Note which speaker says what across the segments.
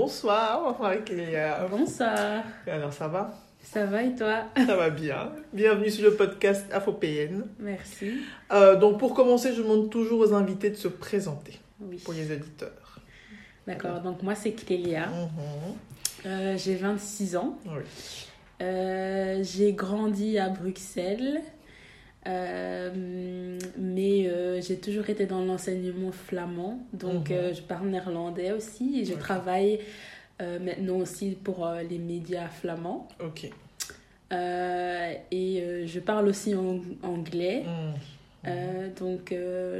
Speaker 1: Bonsoir, Marie-Cléa.
Speaker 2: Bonsoir.
Speaker 1: Alors, ça va?
Speaker 2: Ça va et toi?
Speaker 1: Ça va bien. Bienvenue sur le podcast Afropéenne.
Speaker 2: Merci.
Speaker 1: Euh, donc, pour commencer, je demande toujours aux invités de se présenter
Speaker 2: Oui.
Speaker 1: pour les auditeurs.
Speaker 2: D'accord, donc moi c'est Clélia.
Speaker 1: Mhm.
Speaker 2: Euh, j'ai 26 ans.
Speaker 1: Oui.
Speaker 2: Euh, j'ai grandi à Bruxelles. Euh, mais euh, j'ai toujours été dans l'enseignement flamand, donc
Speaker 1: Mhm.
Speaker 2: euh, je parle néerlandais aussi et je travaille maintenant aussi pour les médias flamands.
Speaker 1: Ok.
Speaker 2: Et je parle aussi en- anglais.
Speaker 1: Mhm.
Speaker 2: Donc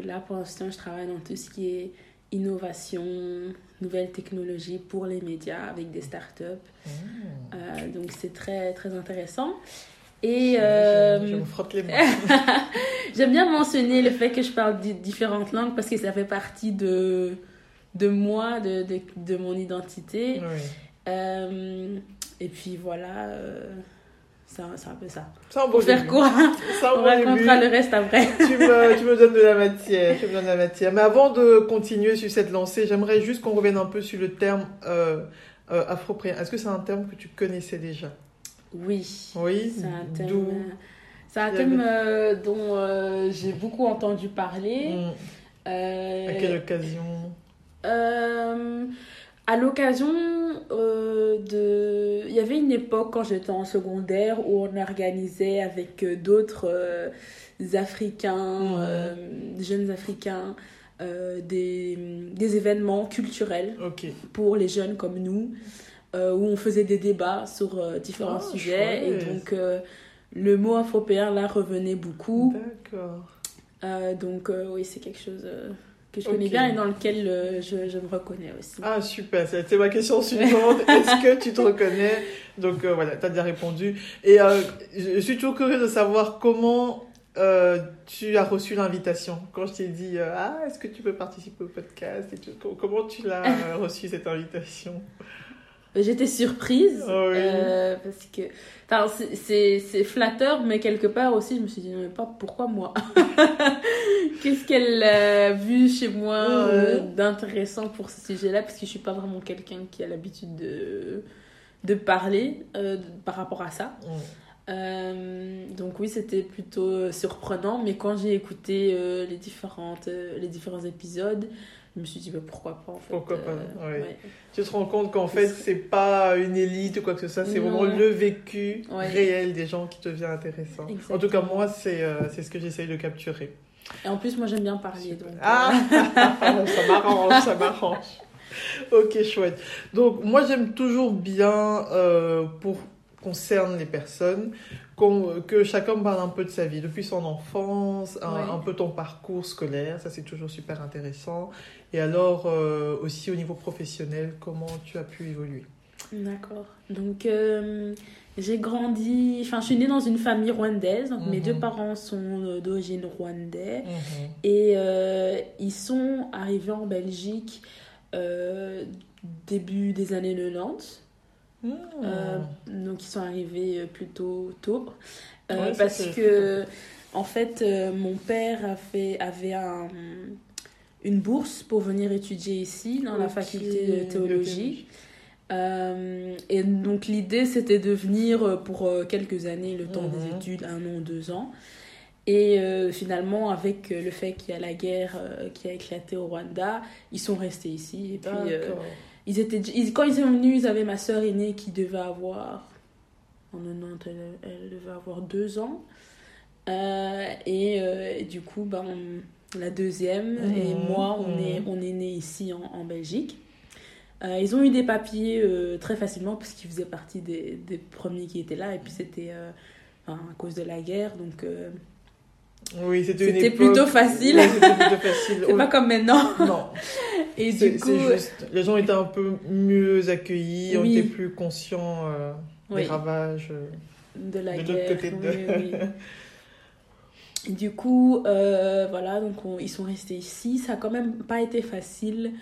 Speaker 2: là, pour l'instant, je travaille dans tout ce qui est innovation, nouvelles technologies pour les médias avec des startups.
Speaker 1: Mhm.
Speaker 2: Donc c'est très, très intéressant. Et
Speaker 1: Je,
Speaker 2: euh,
Speaker 1: je me frotte les mains.
Speaker 2: j'aime bien mentionner le fait que je parle di- différentes langues parce que ça fait partie de, de moi, de, de, de mon identité.
Speaker 1: oui.
Speaker 2: Euh, et puis voilà, euh, c'est un, peu ça.
Speaker 1: Bon
Speaker 2: Pour faire
Speaker 1: début. un
Speaker 2: on
Speaker 1: début.
Speaker 2: racontera le reste après.
Speaker 1: tu, me, tu me donnes de la matière, tu me donnes de la matière. Mais avant de continuer sur cette lancée, j'aimerais juste qu'on revienne un peu sur le terme euh, afropéen. Est-ce que c'est un terme que tu connaissais déjà?
Speaker 2: Oui.
Speaker 1: Oui.
Speaker 2: C'est un thème, euh, c'est un thème euh, dont euh, j'ai beaucoup entendu parler. Euh,
Speaker 1: À quelle occasion?
Speaker 2: À l'occasion de... Il y avait une époque quand j'étais en secondaire où on organisait avec d'autres Africains, jeunes Africains, des, des événements culturels pour les jeunes comme nous, euh, où on faisait des débats sur euh, différents
Speaker 1: Ah,
Speaker 2: sujets. Et donc, euh, le mot afropéen, là, revenait beaucoup.
Speaker 1: D'accord.
Speaker 2: Donc, oui, c'est quelque chose que je connais bien et dans lequel euh, je, je me reconnais aussi.
Speaker 1: Ah, super. C'était ma question suivante. Est-ce que tu te reconnais? Donc, euh, voilà, tu as déjà répondu. Et euh, je suis toujours curieuse de savoir comment tu as reçu l'invitation. Quand je t'ai dit, ah, est-ce que tu peux participer au podcast? et tout, Comment tu l'as reçu, cette invitation?
Speaker 2: J'étais surprise
Speaker 1: Ah oui.
Speaker 2: euh, parce que enfin, c'est- flatteur, mais quelque part aussi, je me suis dit, mais pas pourquoi moi? Qu'est-ce qu'elle a vu chez moi euh, d'intéressant pour ce sujet-là? Parce que je suis pas vraiment quelqu'un qui a l'habitude de, de parler euh, par rapport à ça.
Speaker 1: Mm.
Speaker 2: Donc oui, c'était plutôt surprenant, mais quand j'ai écouté les, différentes, les différents épisodes, je me suis dit bah, pourquoi pas en fait.
Speaker 1: Pourquoi pas,
Speaker 2: euh,
Speaker 1: ouais.
Speaker 2: ouais.
Speaker 1: Tu te rends compte qu'en fait, c'est pas une élite ou quoi que ce soit, c'est vraiment le vécu
Speaker 2: Ouais.
Speaker 1: réel des gens qui devient intéressant. En tout cas, moi, c'est euh, ce que j'essaye de capturer.
Speaker 2: Et en plus, moi j'aime bien parler. Donc, euh,
Speaker 1: Ah, ça m'arrange, ça m'arrange. Ok, chouette. Donc, moi, j'aime toujours bien, euh, pour concerne les personnes, qu'on- que chacun parle un peu de sa vie, depuis son enfance, un, peu ton parcours scolaire, ça c'est toujours super intéressant. Et alors, euh, aussi au niveau professionnel, comment tu as pu évoluer?
Speaker 2: D'accord. Donc, euh, j'ai grandi, enfin, je suis née dans une famille rwandaise. Donc, mes
Speaker 1: Mhm.
Speaker 2: deux parents sont euh, d'origine rwandaise. Et euh, ils sont arrivés en Belgique euh, début des années 90. Euh, donc, ils sont arrivés euh, plutôt tôt. Euh,
Speaker 1: Ouais,
Speaker 2: parce que, en fait, euh, mon père a fait, avait un- une bourse pour venir étudier ici, dans la faculté de théologie. Et donc l'idée c'était de venir pour quelques années, le temps
Speaker 1: Mhm.
Speaker 2: des études, un an, deux ans. Et euh, finalement, avec le fait qu'il y a la guerre euh, qui a éclaté au Rwanda, ils sont restés ici. Et puis, euh,
Speaker 1: D'accord.
Speaker 2: Ils étaient, ils- quand ils sont venus, ils avaient ma sœur aînée qui devait avoir, en 90, elle, elle devait avoir deux ans. Euh, et, euh, et du coup, ben, la deuxième et moi, on est, on est nés ici en, en Belgique. Euh, ils ont eu des papiers très facilement parce qu'ils faisaient partie des, des premiers qui étaient là. Et puis c'était enfin, à cause de la guerre. Donc
Speaker 1: Oui, c'était une
Speaker 2: C'était
Speaker 1: époque-
Speaker 2: plutôt facile.
Speaker 1: Oui, c'était plutôt facile.
Speaker 2: c'est pas comme maintenant.
Speaker 1: Non,
Speaker 2: Et du coup,
Speaker 1: juste. Les gens étaient un peu mieux accueillis, on
Speaker 2: Oui.
Speaker 1: était plus conscients euh,
Speaker 2: Oui.
Speaker 1: des ravages. euh.
Speaker 2: de la
Speaker 1: de
Speaker 2: guerre.
Speaker 1: côté de-
Speaker 2: Du coup, euh, voilà, donc on- ils sont restés ici. Ça a quand même pas été facile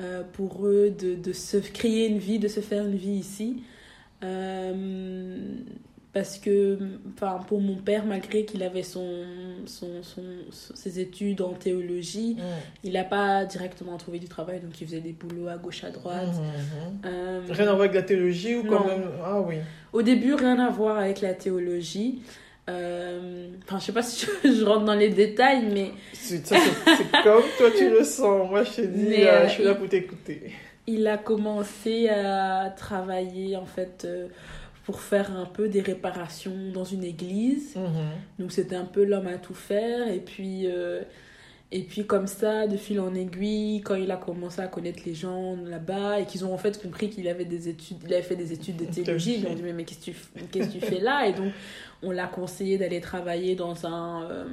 Speaker 2: euh, pour eux de, de se créer une vie, de se faire une vie ici. Euh, parce que, enfin, pour mon père, malgré qu'il avait son, son, son, ses études en théologie, il n'a pas directement trouvé du travail, donc il faisait des boulots à gauche, à droite.
Speaker 1: Mhm, mhm.
Speaker 2: Euh,
Speaker 1: Rien à voir avec la théologie ou quand
Speaker 2: Non.
Speaker 1: même? Ah oui.
Speaker 2: au début, rien à voir avec la théologie. Euh, Enfin, je sais pas si je, je rentre dans les détails, mais
Speaker 1: C'est comme toi tu le sens. Moi, je te dis, euh,
Speaker 2: euh,
Speaker 1: je suis là pour t'écouter.
Speaker 2: il a commencé à travailler en fait euh, pour faire un peu des réparations dans une église.
Speaker 1: Mhm.
Speaker 2: Donc c'était un peu l'homme à tout faire. Et puis, euh, et puis comme ça, de fil en aiguille, quand il a commencé à connaître les gens là-bas et qu'ils ont en fait compris qu'il avait des études, il avait fait des études de théologie, ils lui ont dit mais, mais qu'est-ce que tu, f- qu'est-ce que tu fais là? Et donc on l'a conseillé d'aller travailler dans un euh,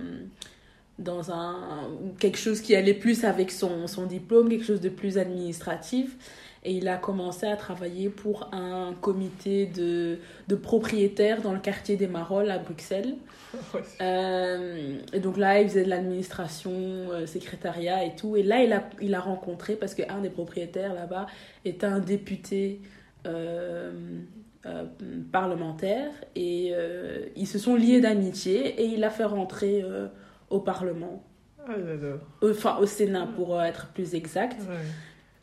Speaker 2: dans un quelque chose qui allait plus avec son, son diplôme, quelque chose de plus administratif. Et il a commencé à travailler pour un comité de, de propriétaires dans le quartier des Marolles à Bruxelles.
Speaker 1: Ouais.
Speaker 2: Euh, et donc là, il faisait de l'administration, euh, secrétariat et tout. Et là, il a, il a rencontré, parce qu'un des propriétaires là-bas était un député euh, euh, parlementaire. Et euh, ils se sont liés d'amitié et il l'a fait rentrer euh, au Parlement.
Speaker 1: Ah.
Speaker 2: Enfin, au Sénat, pour être plus exact.
Speaker 1: Ouais.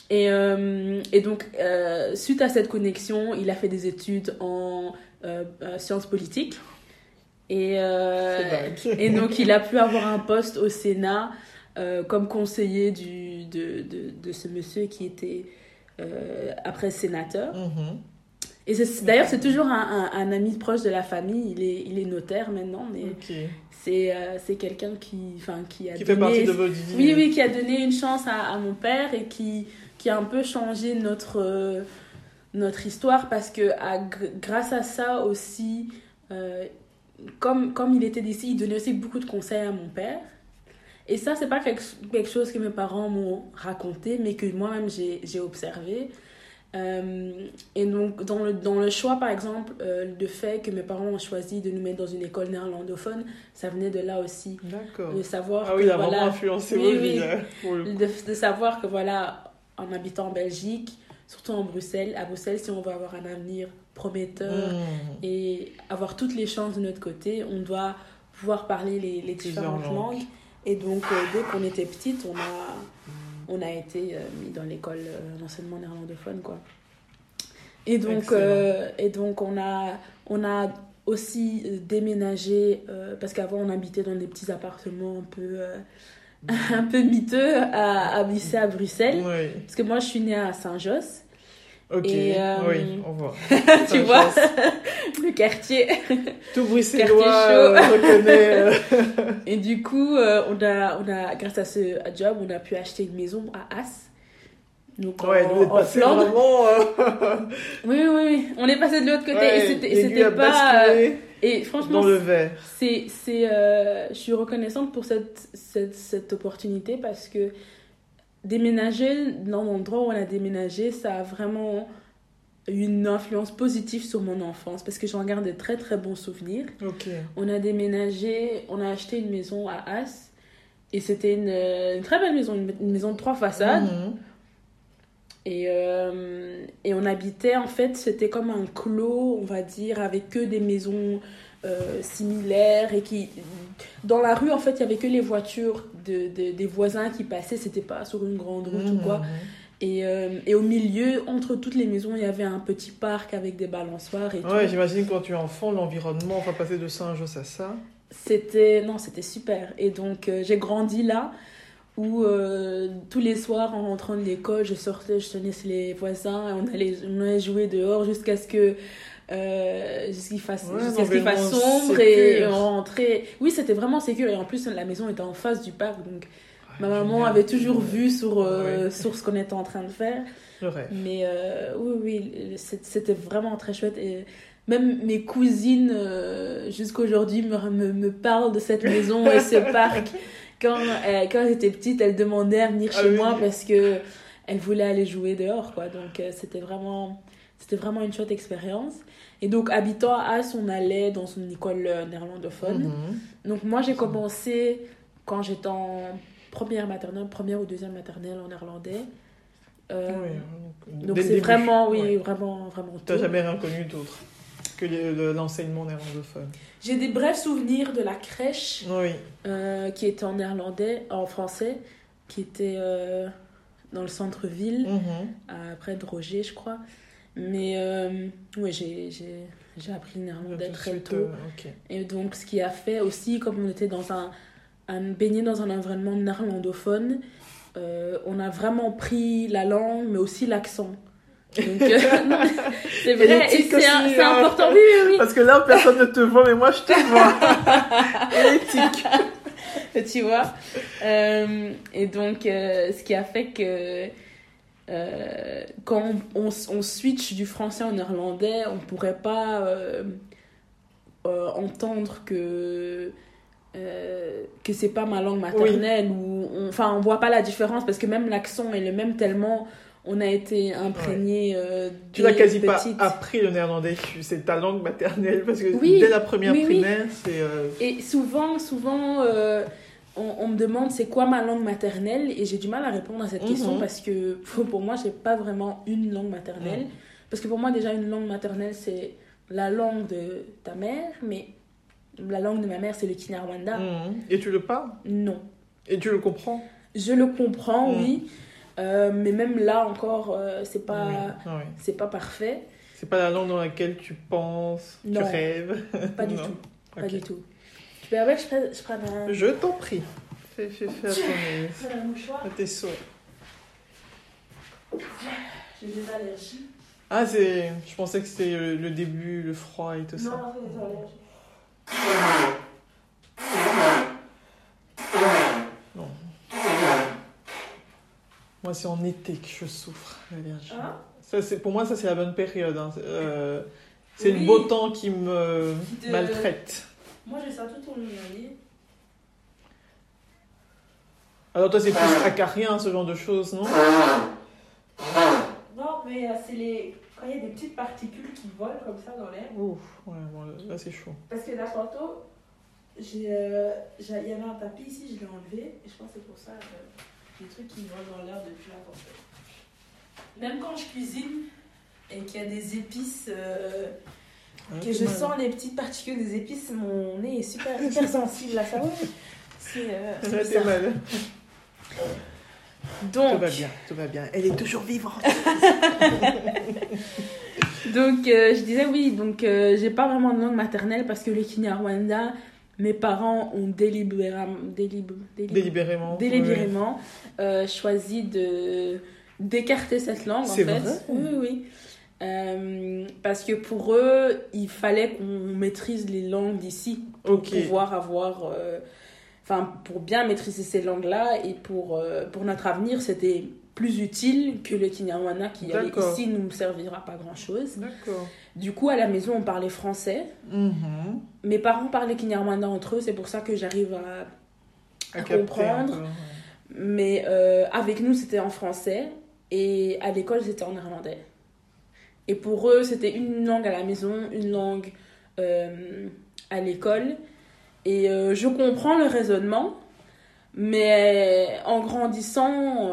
Speaker 2: Et, euh, et donc, euh, suite à cette connexion, il a fait des études en euh, sciences politiques. Et, et donc, il a pu avoir un poste au Sénat comme conseiller du, de, de, de ce monsieur qui était après sénateur.
Speaker 1: Mhm.
Speaker 2: Et c'est- d'ailleurs, c'est toujours un, un, un ami proche de la famille. Il est, il est notaire maintenant, mais
Speaker 1: Ok.
Speaker 2: c'est euh, quelqu'un qui, qui a
Speaker 1: Qui fait
Speaker 2: donné
Speaker 1: partie de votre vie.
Speaker 2: oui, oui, qui a donné une chance à, à mon père et qui, qui a un peu changé notre, euh, notre histoire parce que à- gr- grâce à ça aussi, euh, comme, comme il était d'ici, il donnait aussi beaucoup de conseils à mon père. Et ça, c'est pas quelque, quelque chose que mes parents m'ont raconté, mais que moi-même j'ai observé. Euh, et donc, dans le, dans le choix, par exemple, euh, le fait que mes parents ont choisi de nous mettre dans une école néerlandophone, ça venait de là aussi.
Speaker 1: D'accord.
Speaker 2: De savoir
Speaker 1: Ah oui,
Speaker 2: que,
Speaker 1: il a
Speaker 2: voilà,
Speaker 1: vraiment influencé
Speaker 2: Oui, oui. de savoir que voilà, en habitant en Belgique, surtout en Bruxelles, à Bruxelles, si on veut avoir un avenir prometteur
Speaker 1: Mhm.
Speaker 2: et avoir toutes les chances de notre côté, on doit pouvoir parler les, différentes
Speaker 1: langues.
Speaker 2: langues. Et donc, euh, dès qu'on était petite, on a, on a été euh, mis dans l'école euh, d'enseignement néerlandophone, quoi. Et donc, et donc on, a, on a aussi déménagé, parce qu'avant on habitait dans des petits appartements un peu, un peu miteux à, à, ici à Bruxelles.
Speaker 1: Oui.
Speaker 2: Parce que moi je suis née à Saint-Josse,
Speaker 1: Ok.
Speaker 2: Et, euh,
Speaker 1: Oui, on voit.
Speaker 2: tu vois, le quartier.
Speaker 1: Tout bruxellois euh, reconnaît. euh,
Speaker 2: Et du coup, on, a, on a, grâce à ce job, on a pu acheter une maison à As. Donc
Speaker 1: Ouais,
Speaker 2: en Flandre.
Speaker 1: vraiment. euh,
Speaker 2: Oui, oui, oui. On est passé de l'autre côté
Speaker 1: ouais,
Speaker 2: et c'était- pas. euh, Et franchement,
Speaker 1: dans le verre.
Speaker 2: c'est, c'est, euh, je suis reconnaissante pour cette, cette, cette opportunité parce que déménager dans l'endroit où on a déménagé, ça a vraiment eu une influence positive sur mon enfance parce que j'en garde de très très bons souvenirs. On a déménagé, on a acheté une maison à As et c'était une, une très belle maison, une, une maison de trois façades.
Speaker 1: Mhm.
Speaker 2: Et, euh, et on habitait, en fait, c'était comme un clos, on va dire, avec que des maisons euh, similaires. Et qui. Dans la rue, en fait, il y avait que les voitures de, de- des voisins qui passaient, c'était pas sur une grande route ou quoi.
Speaker 1: Mhm.
Speaker 2: Et, euh, et au milieu, entre toutes les maisons, il y avait un petit parc avec des balançoires et
Speaker 1: Ouais, j'imagine quand tu es enfant, l'environnement, enfin passer de Saint-Josse à ça.
Speaker 2: C'était. Non, c'était super. Et donc, euh, j'ai grandi là. Où euh, tous les soirs en rentrant de l'école, je sortais, je tenais les voisins et on allait, on allait jouer dehors jusqu'à ce que euh, jusqu'à fasse,
Speaker 1: Ouais,
Speaker 2: jusqu'à ce qu'il fasse sombre et on rentrait. Oui, c'était vraiment sécure et en plus la maison était en face du parc donc ma
Speaker 1: Ouais,
Speaker 2: maman
Speaker 1: génial.
Speaker 2: avait toujours vu sur, euh, sur ce qu'on était en train de faire. Mais euh, oui, oui, c'était vraiment très chouette. Et même mes cousines, jusqu'aujourd'hui, me, me, me parlent de cette maison et ce parc. Quand, euh, quand j'étais petite, elles demandaient à venir
Speaker 1: Ah
Speaker 2: chez
Speaker 1: oui.
Speaker 2: moi parce que elles voulaient aller jouer dehors. Quoi. Donc euh, c'était vraiment, c'était vraiment une chouette expérience. Et donc, habitant à As, on allait dans une école euh, néerlandophone.
Speaker 1: Mhm.
Speaker 2: Donc moi j'ai commencé quand j'étais en première maternelle, première ou deuxième maternelle en néerlandais. Euh,
Speaker 1: Oui,
Speaker 2: donc c'est
Speaker 1: début.
Speaker 2: vraiment, oui,
Speaker 1: Ouais.
Speaker 2: vraiment, vraiment
Speaker 1: T'as jamais rien connu d'autre que le- le- l'enseignement néerlandophone.
Speaker 2: J'ai des brefs souvenirs de la crèche
Speaker 1: Oui.
Speaker 2: euh, qui était en néerlandais, en français, qui était euh, dans le centre-ville,
Speaker 1: Mhm.
Speaker 2: à- près de Roger, je crois. Mais euh, oui, j'ai j'ai- j'ai appris le néerlandais très tôt.
Speaker 1: euh.
Speaker 2: Et donc, ce qui a fait aussi, comme on était dans un, un baigné dans un environnement néerlandophone, on a vraiment pris la langue, mais aussi l'accent. Donc, euh, c'est vrai, et c'est
Speaker 1: hein.
Speaker 2: important. Oui, oui.
Speaker 1: Parce que là, personne ne te voit, mais moi, je te vois. Et l'éthique.
Speaker 2: tu vois. Euh, et donc, euh, ce qui a fait que quand on, on switch du français au néerlandais, on pourrait pas entendre que euh, que c'est pas ma langue maternelle ou on- enfin on voit pas la différence parce que même l'accent est le même tellement on a été imprégné euh,
Speaker 1: Tu n'as quasi pas appris le néerlandais, c'est ta langue maternelle, parce que
Speaker 2: Oui,
Speaker 1: dès la première
Speaker 2: oui.
Speaker 1: primaire, c'est... euh,
Speaker 2: Et souvent, souvent, euh, on, on me demande c'est quoi ma langue maternelle? Et j'ai du mal à répondre à cette
Speaker 1: Mhm.
Speaker 2: question parce que pour moi, j'ai pas vraiment une langue maternelle. Parce que pour moi, déjà, une langue maternelle, c'est la langue de ta mère, mais la langue de ma mère, c'est le Kinyarwanda.
Speaker 1: mhm. Et tu le parles?
Speaker 2: Non.
Speaker 1: Et tu le comprends?
Speaker 2: Je le comprends,
Speaker 1: Mhm.
Speaker 2: oui, euh, mais même là encore, euh, c'est pas,
Speaker 1: Oui, ah oui.
Speaker 2: c'est pas parfait.
Speaker 1: C'est pas la langue dans laquelle tu penses, tu
Speaker 2: Non.
Speaker 1: rêves.
Speaker 2: Pas du
Speaker 1: Non.
Speaker 2: tout. Pas du tout. Tu peux avec, je prenne, je prenne un,
Speaker 1: Je t'en prie. Fais, fais, fais à, ton tes souhaits.
Speaker 2: J'ai des allergies.
Speaker 1: Ah, c'est... Je pensais que c'était le, le début, le froid et tout
Speaker 2: Non,
Speaker 1: ça.
Speaker 2: non, j'ai des allergies.
Speaker 1: Non. Moi, c'est en été que je souffre d'allergie.
Speaker 2: Hein
Speaker 1: Ça, c'est, pour moi, ça, c'est la bonne période. hein. Euh, c'est
Speaker 2: Oui.
Speaker 1: le beau temps qui me maltraite.
Speaker 2: Moi, j'ai ça tout au long de.
Speaker 1: Alors, toi, c'est plus acarien, ce genre de choses, non?
Speaker 2: Non, mais euh, c'est les... quand il y a des petites particules qui volent comme ça dans l'air.
Speaker 1: Ouf, ouais, bon, là, c'est chaud.
Speaker 2: Parce que là, tantôt, euh, il y avait un tapis ici, je l'ai enlevé. Et je pense que c'est pour ça que des trucs qui volent dans l'air depuis la tempête. Même quand je cuisine et qu'il y a des épices, euh,
Speaker 1: Hein,
Speaker 2: que je
Speaker 1: mal.
Speaker 2: sens les petites particules des épices, mon nez est super, hyper sensible à ça. C'est, euh, bizarre.
Speaker 1: mal. Tout va bien, tout va bien. Elle est toujours vivante.
Speaker 2: Donc, euh, je disais oui, donc euh, j'ai pas vraiment de langue maternelle parce que le Kinyarwanda, mes parents ont délibérément, délib- délib-
Speaker 1: Délibérément.
Speaker 2: délibérément euh, choisi de d'écarter cette langue en fait.
Speaker 1: vrai
Speaker 2: Oui, oui. Euh, parce que pour eux, il fallait qu'on maîtrise les langues d'ici pour pouvoir avoir. euh, Enfin, pour bien maîtriser ces langues-là et pour, pour notre avenir, c'était plus utile que le Kinyarwanda qui allait ici nous servira pas grand-chose.
Speaker 1: D'accord.
Speaker 2: Du coup, à la maison, on parlait français.
Speaker 1: Mhm.
Speaker 2: Mes parents parlaient Kinyarwanda entre eux, c'est pour ça que j'arrive à... Comprendre.
Speaker 1: peu, ouais.
Speaker 2: Mais euh, avec nous, c'était en français et à l'école, c'était en néerlandais. Et pour eux, c'était une langue à la maison, une langue euh, à l'école. Et euh, je comprends le raisonnement, mais en grandissant,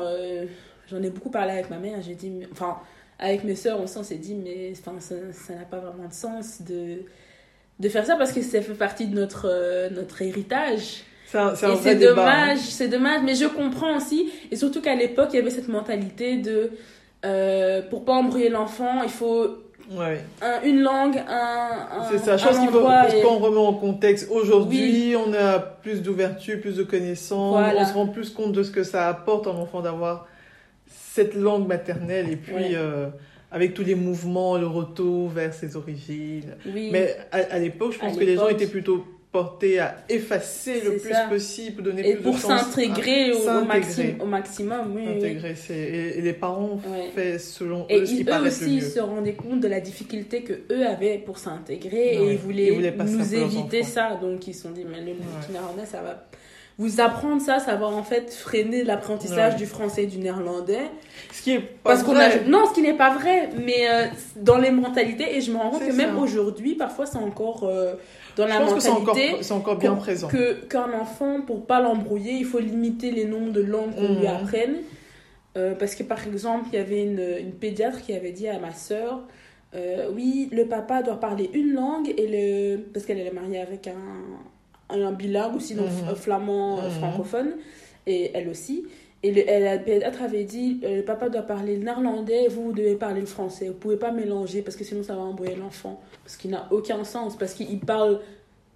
Speaker 2: j'en ai beaucoup parlé avec ma mère. J'ai dit, enfin, avec mes sœurs, on s'est dit, mais enfin, ça n'a pas vraiment de sens de, de faire ça parce que ça fait partie de notre, euh, notre héritage.
Speaker 1: C'est débat,
Speaker 2: dommage,
Speaker 1: hein.
Speaker 2: c'est dommage, mais je comprends aussi. Et surtout qu'à l'époque, il y avait cette mentalité de, euh, pour pas embrouiller l'enfant, il faut
Speaker 1: Ouais.
Speaker 2: un- une langue, un, un
Speaker 1: C'est ça, je pense qu'il faut, qu'on remet en contexte. Aujourd'hui, on a plus d'ouverture, plus de connaissances,
Speaker 2: Voilà.
Speaker 1: on se rend plus compte de ce que ça apporte à un enfant d'avoir cette langue maternelle et puis
Speaker 2: Ouais.
Speaker 1: euh, avec tous les mouvements, le retour vers ses origines.
Speaker 2: Oui.
Speaker 1: Mais à, à l'époque, je
Speaker 2: À
Speaker 1: pense que les gens étaient plutôt portés à effacer le plus
Speaker 2: ça.
Speaker 1: possible, donner
Speaker 2: et
Speaker 1: plus
Speaker 2: pour
Speaker 1: de chance
Speaker 2: s'intégrer
Speaker 1: à-
Speaker 2: au, au, maxi- au maximum, oui, oui.
Speaker 1: Intégrer, c'est- et, et les parents
Speaker 2: Ouais.
Speaker 1: fait selon
Speaker 2: Et
Speaker 1: eux ce qui
Speaker 2: ils- eux aussi se rendaient compte de la difficulté que eux avaient pour s'intégrer
Speaker 1: Ouais.
Speaker 2: et ils voulaient,
Speaker 1: Ils voulaient
Speaker 2: nous éviter ça. Donc ils se sont dit, mais le néerlandais, ça va. Vous apprendre ça, ça va en fait freiner l'apprentissage
Speaker 1: Ouais.
Speaker 2: du français et du néerlandais.
Speaker 1: Ce qui est pas
Speaker 2: Parce qu'on
Speaker 1: vrai.
Speaker 2: a. Non, ce qui n'est pas vrai, mais euh, dans les mentalités, et je me rends compte que même aujourd'hui, parfois, c'est encore euh, dans la
Speaker 1: Je pense c'est encore,
Speaker 2: mentalité.
Speaker 1: c'est encore bien présent.
Speaker 2: que qu'un enfant, pour pas l'embrouiller, il faut limiter les nombres de langues qu'on lui
Speaker 1: Mhm.
Speaker 2: apprenne. Euh, parce que par exemple, il y avait une, une pédiatre qui avait dit à ma sœur, oui, le papa doit parler une langue et le parce qu'elle est mariée avec un, un bilingue aussi donc
Speaker 1: Mhm.
Speaker 2: f- flamand euh,
Speaker 1: Mhm.
Speaker 2: francophone et elle aussi. Et le, elle, avait dit, euh, le papa doit parler le néerlandais vous, vous devez parler le français. Vous pouvez pas mélanger parce que sinon ça va embrouiller l'enfant. Ce qui n'a aucun sens parce qu'ils parlent,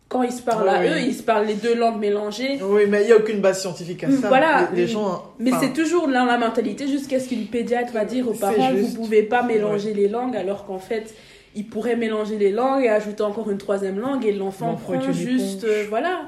Speaker 2: quand ils se parlent à
Speaker 1: Oui.
Speaker 2: eux, ils se parlent les deux langues mélangées.
Speaker 1: Oui, mais il n'y a aucune base scientifique à ça.
Speaker 2: Voilà.
Speaker 1: Les, les gens.
Speaker 2: Mais
Speaker 1: enfin,
Speaker 2: c'est toujours dans la mentalité jusqu'à ce qu'une pédiatre va dire aux parents vous pouvez pas mélanger les langues alors qu'en fait ils pourraient mélanger les langues et ajouter encore une troisième langue et l'enfant prend juste euh, voilà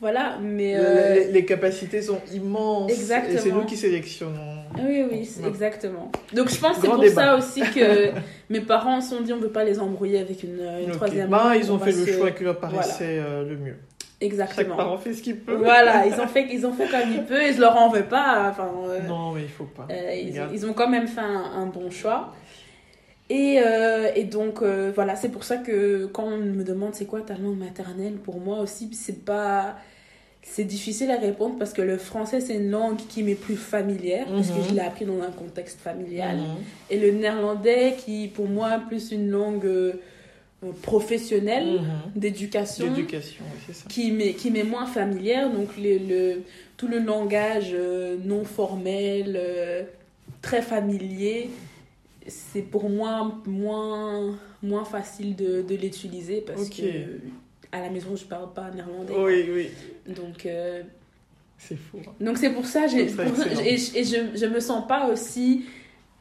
Speaker 2: voilà mais euh,
Speaker 1: les, les capacités sont immenses.
Speaker 2: Exactement.
Speaker 1: Et c'est nous qui sélectionnons.
Speaker 2: oui oui
Speaker 1: Ouais.
Speaker 2: exactement donc je pense que c'est pour
Speaker 1: débat.
Speaker 2: ça aussi que mes parents se sont dit on veut pas les embrouiller avec une, troisième
Speaker 1: Bah,
Speaker 2: langue
Speaker 1: ils
Speaker 2: on
Speaker 1: ont fait le
Speaker 2: se-
Speaker 1: choix qui leur paraissait euh, le mieux. Chaque
Speaker 2: exactement
Speaker 1: parent fait ce qu'il peut.
Speaker 2: voilà ils ont fait ils ont fait comme ils peuvent et je leur en veux pas enfin euh,
Speaker 1: Non, mais il faut pas.
Speaker 2: Euh, ils, ont quand même fait un, un bon choix. Et, euh, et donc, euh, voilà, c'est pour ça que quand on me demande c'est quoi ta langue maternelle, pour moi aussi, c'est pas. C'est difficile à répondre parce que le français, c'est une langue qui m'est plus familière, parce que
Speaker 1: Mhm.
Speaker 2: je l'ai appris dans un contexte familial.
Speaker 1: Mhm.
Speaker 2: Et le néerlandais, qui pour moi, plus une langue euh, professionnelle
Speaker 1: Mhm.
Speaker 2: d'éducation qui m'est qui m'est moins familière donc le, le- tout le langage non formel très familier c'est pour moi moins moins facile de, de l'utiliser parce
Speaker 1: Ok.
Speaker 2: que à la maison je parle pas néerlandais
Speaker 1: Oui, oui.
Speaker 2: donc euh,
Speaker 1: C'est fou. hein.
Speaker 2: donc c'est pour ça, j'ai, pour ça- et, je- et je, je me sens pas aussi.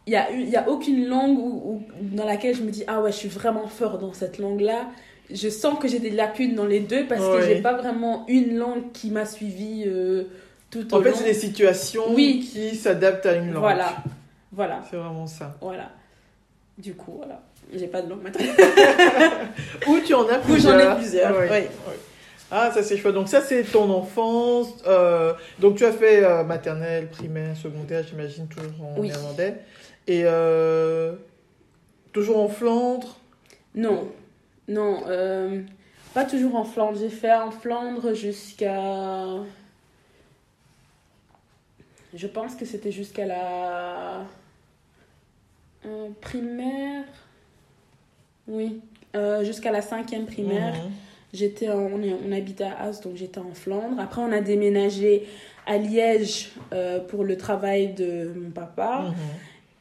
Speaker 2: Il y a, y a aucune langue où, où- dans laquelle je me dis ah ouais je suis vraiment fort dans cette langue là. Je sens que j'ai des lacunes dans les deux parce que
Speaker 1: Ouais.
Speaker 2: j'ai pas vraiment une langue qui m'a suivi euh, tout au
Speaker 1: En fait, c'est des situations
Speaker 2: Oui.
Speaker 1: qui s'adaptent à une langue.
Speaker 2: Voilà, voilà,
Speaker 1: C'est vraiment ça.
Speaker 2: voilà. Du coup voilà, j'ai pas de langue maternelle.
Speaker 1: Ou tu en as
Speaker 2: Ou
Speaker 1: plusieurs.
Speaker 2: j'en ai plusieurs.
Speaker 1: Ah. Ah, ça c'est chouette. Donc ça c'est ton enfance. Euh, donc tu as fait euh, maternelle, primaire, secondaire, j'imagine, toujours en
Speaker 2: Oui.
Speaker 1: néerlandais. Et euh, toujours en Flandre?
Speaker 2: Non, non, pas toujours en Flandre. J'ai fait en Flandre jusqu'à. Je pense que c'était jusqu'à la primaire. Oui, euh, jusqu'à la cinquième primaire.
Speaker 1: Mhm.
Speaker 2: J'étais en- on, est- on habitait à As, donc j'étais en Flandre. Après, on a déménagé à Liège euh, pour le travail de mon papa.
Speaker 1: Mhm.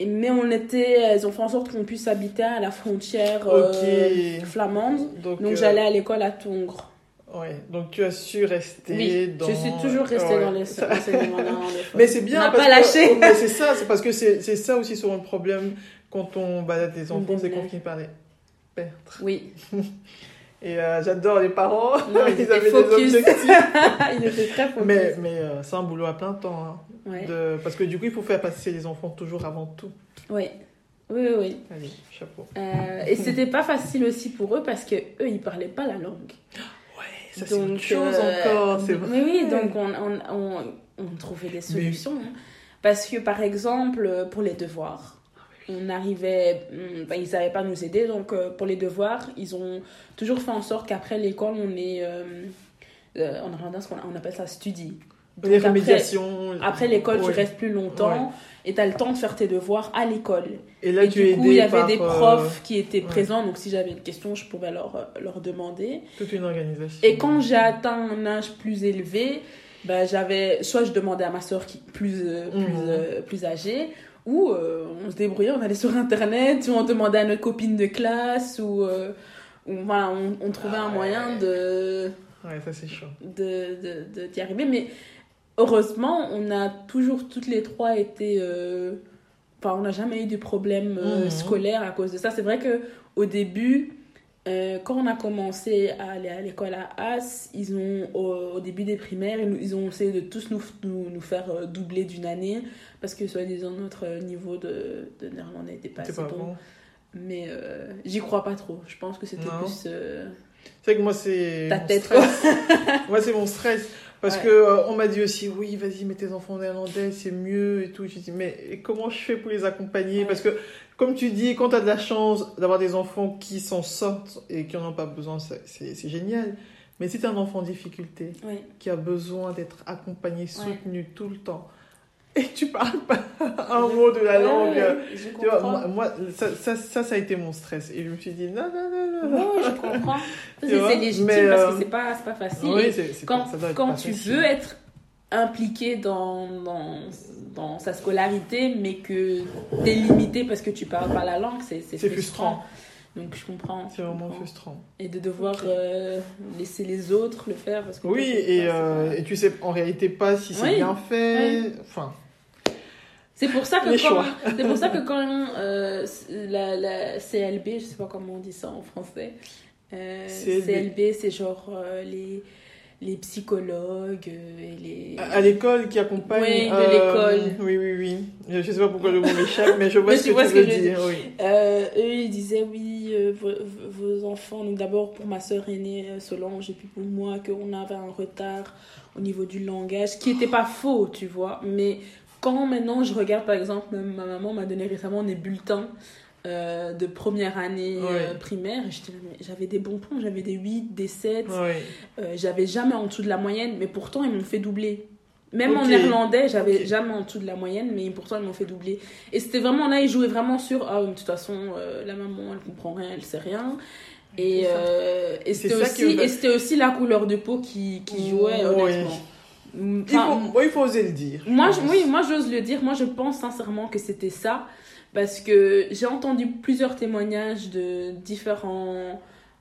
Speaker 2: Et- Mais on était, ils ont fait en sorte qu'on puisse habiter à la frontière euh, flamande.
Speaker 1: Donc,
Speaker 2: Donc j'allais à l'école à Tongres.
Speaker 1: ouais. Donc tu as su rester
Speaker 2: Oui,
Speaker 1: dans.
Speaker 2: je suis toujours restée
Speaker 1: Ouais.
Speaker 2: dans les enseignements.
Speaker 1: Mais c'est bien
Speaker 2: On
Speaker 1: parce
Speaker 2: pas
Speaker 1: que-
Speaker 2: lâché.
Speaker 1: Mais c'est ça, c'est parce que c'est c'est ça aussi souvent le problème quand on balade les enfants, c'est qu'on finit par les perdre.
Speaker 2: Oui,
Speaker 1: Et euh, j'adore les parents,
Speaker 2: Non, ils
Speaker 1: ils
Speaker 2: étaient
Speaker 1: avaient
Speaker 2: focus.
Speaker 1: des objectifs.
Speaker 2: il était très focus.
Speaker 1: mais mais euh, c'est un boulot à plein temps. hein,
Speaker 2: Ouais.
Speaker 1: de- Parce que du coup, il faut faire passer les enfants toujours avant tout.
Speaker 2: Oui, oui, oui. oui.
Speaker 1: Allez, chapeau.
Speaker 2: Euh, et c'était pas facile aussi pour eux parce que eux ils parlaient pas la langue.
Speaker 1: Ça, c'est
Speaker 2: Donc,
Speaker 1: chose
Speaker 2: euh,
Speaker 1: encore, c'est vrai.
Speaker 2: Mais oui, donc on, on, on, on trouvait des solutions. hein. Parce que par exemple, pour les devoirs, on arrivait, ben, ils savaient pas nous aider, donc euh, pour les devoirs, ils ont toujours fait en sorte qu'après l'école, on est. euh, euh, en irlandais, on appelle ça study. Donc,
Speaker 1: les
Speaker 2: après-
Speaker 1: remédiations.
Speaker 2: Après l'école,
Speaker 1: Ouais.
Speaker 2: tu restes plus longtemps et tu as le temps de faire tes devoirs à l'école.
Speaker 1: Et là,
Speaker 2: et
Speaker 1: tu
Speaker 2: du
Speaker 1: es
Speaker 2: coup, il y avait
Speaker 1: par,
Speaker 2: des
Speaker 1: euh,
Speaker 2: profs qui étaient
Speaker 1: ouais.
Speaker 2: présents, donc si j'avais une question, je pouvais leur, euh, leur demander.
Speaker 1: toute une organisation.
Speaker 2: Et quand j'ai atteint un âge plus élevé, ben, j'avais soit je demandais à ma soeur qui plus euh, plus
Speaker 1: Mhm.
Speaker 2: euh, plus âgée où euh, on se débrouillait, on allait sur Internet, ou on demandait à notre copine de classe, ou, euh, ou voilà, on, on trouvait un
Speaker 1: Ah
Speaker 2: moyen
Speaker 1: ouais.
Speaker 2: de
Speaker 1: Ouais, ça c'est chaud.
Speaker 2: de, de, de- d'y arriver. Mais heureusement, on a toujours toutes les trois été. euh, Enfin, on n'a jamais eu de problème
Speaker 1: Mhm.
Speaker 2: scolaire à cause de ça. C'est vrai que au début, euh, quand on a commencé à aller à l'école à As, ils ont, au, au début des primaires, ils, ont essayé de tous nous, nous, nous faire euh, doubler d'une année parce que, soi-disant, notre niveau de, de néerlandais n'était pas assez
Speaker 1: pas
Speaker 2: bon.
Speaker 1: bon.
Speaker 2: Mais euh, j'y crois pas trop. Je pense que c'était plus. euh,
Speaker 1: C'est vrai que moi c'est.
Speaker 2: Ta tête,
Speaker 1: moi c'est mon stress. Parce
Speaker 2: Ouais.
Speaker 1: que euh, on m'a dit aussi, oui, vas-y, mets tes enfants en néerlandais, c'est mieux et tout. Je dis, mais comment je fais pour les accompagner?
Speaker 2: Ouais.
Speaker 1: Parce que, comme tu dis, quand tu as de la chance d'avoir des enfants qui s'en sortent et qui n'en ont pas besoin, c'est génial. Mais si tu un enfant en difficulté, qui a besoin d'être accompagné,
Speaker 2: Ouais.
Speaker 1: soutenu tout le temps, et tu parles pas un mot de la
Speaker 2: Ouais,
Speaker 1: langue.
Speaker 2: ouais, je
Speaker 1: Tu vois, moi, moi, ça, ça, ça, ça a été mon stress. Et je me suis dit, non, non, non, non.
Speaker 2: Ouais, je comprends. C'est légitime
Speaker 1: mais,
Speaker 2: parce
Speaker 1: euh,
Speaker 2: que c'est pas, pas facile.
Speaker 1: Oui, c'est- c'est
Speaker 2: quand
Speaker 1: pas-
Speaker 2: quand tu
Speaker 1: facile.
Speaker 2: veux être impliqué dans, dans, dans sa scolarité, mais que t'es limité parce que tu parles pas la langue, c'est frustrant. Donc je comprends.
Speaker 1: C'est vraiment
Speaker 2: comprends.
Speaker 1: frustrant.
Speaker 2: Et de devoir euh, laisser les autres le faire parce que
Speaker 1: Oui,
Speaker 2: toi,
Speaker 1: et,
Speaker 2: pas,
Speaker 1: euh, et tu sais en réalité pas si c'est
Speaker 2: Oui,
Speaker 1: bien fait. Enfin,
Speaker 2: C'est pour ça que
Speaker 1: Les
Speaker 2: quand, c'est pour ça que quand euh, la, la CLB, je sais pas comment on dit ça en français,
Speaker 1: CLB.
Speaker 2: CLB, c'est genre les, les psychologues euh, et les...
Speaker 1: à à l'école qui accompagne.
Speaker 2: Oui, de
Speaker 1: euh,
Speaker 2: l'école.
Speaker 1: Oui, oui, oui. Je sais pas pourquoi le mot m'échappe, mais je vois
Speaker 2: Mais
Speaker 1: ce que tu
Speaker 2: que
Speaker 1: veux
Speaker 2: je veux
Speaker 1: dire. Oui.
Speaker 2: Euh, eux, ils disaient oui, euh, vos, vos enfants, donc d'abord pour ma soeur aînée Solange et puis pour moi, qu'on avait un retard au niveau du langage, qui n'était pas faux, tu vois. Mais quand maintenant je regarde, par exemple, ma maman m'a donné récemment des bulletins euh, de première année euh, primaire, j'avais des bons points, j'avais des 8, des 7,
Speaker 1: Oui.
Speaker 2: euh, j'avais jamais en dessous de la moyenne, mais pourtant ils m'ont fait doubler. Même en néerlandais, j'avais jamais en dessous de la moyenne, mais pourtant ils m'ont fait doubler. Et c'était vraiment là, ils jouaient vraiment sur ah, de toute façon, euh, la maman elle comprend rien, elle sait rien. Et,
Speaker 1: C'est ça.
Speaker 2: euh, et
Speaker 1: C'est
Speaker 2: c'était aussi, la couleur de peau qui, qui jouait,
Speaker 1: Oui.
Speaker 2: honnêtement.
Speaker 1: Il
Speaker 2: Enfin,
Speaker 1: faut, ouais, il faut oser le dire.
Speaker 2: moi,
Speaker 1: je
Speaker 2: oui, moi j'ose le dire. Moi, je pense sincèrement que c'était ça. Parce que j'ai entendu plusieurs témoignages de différents,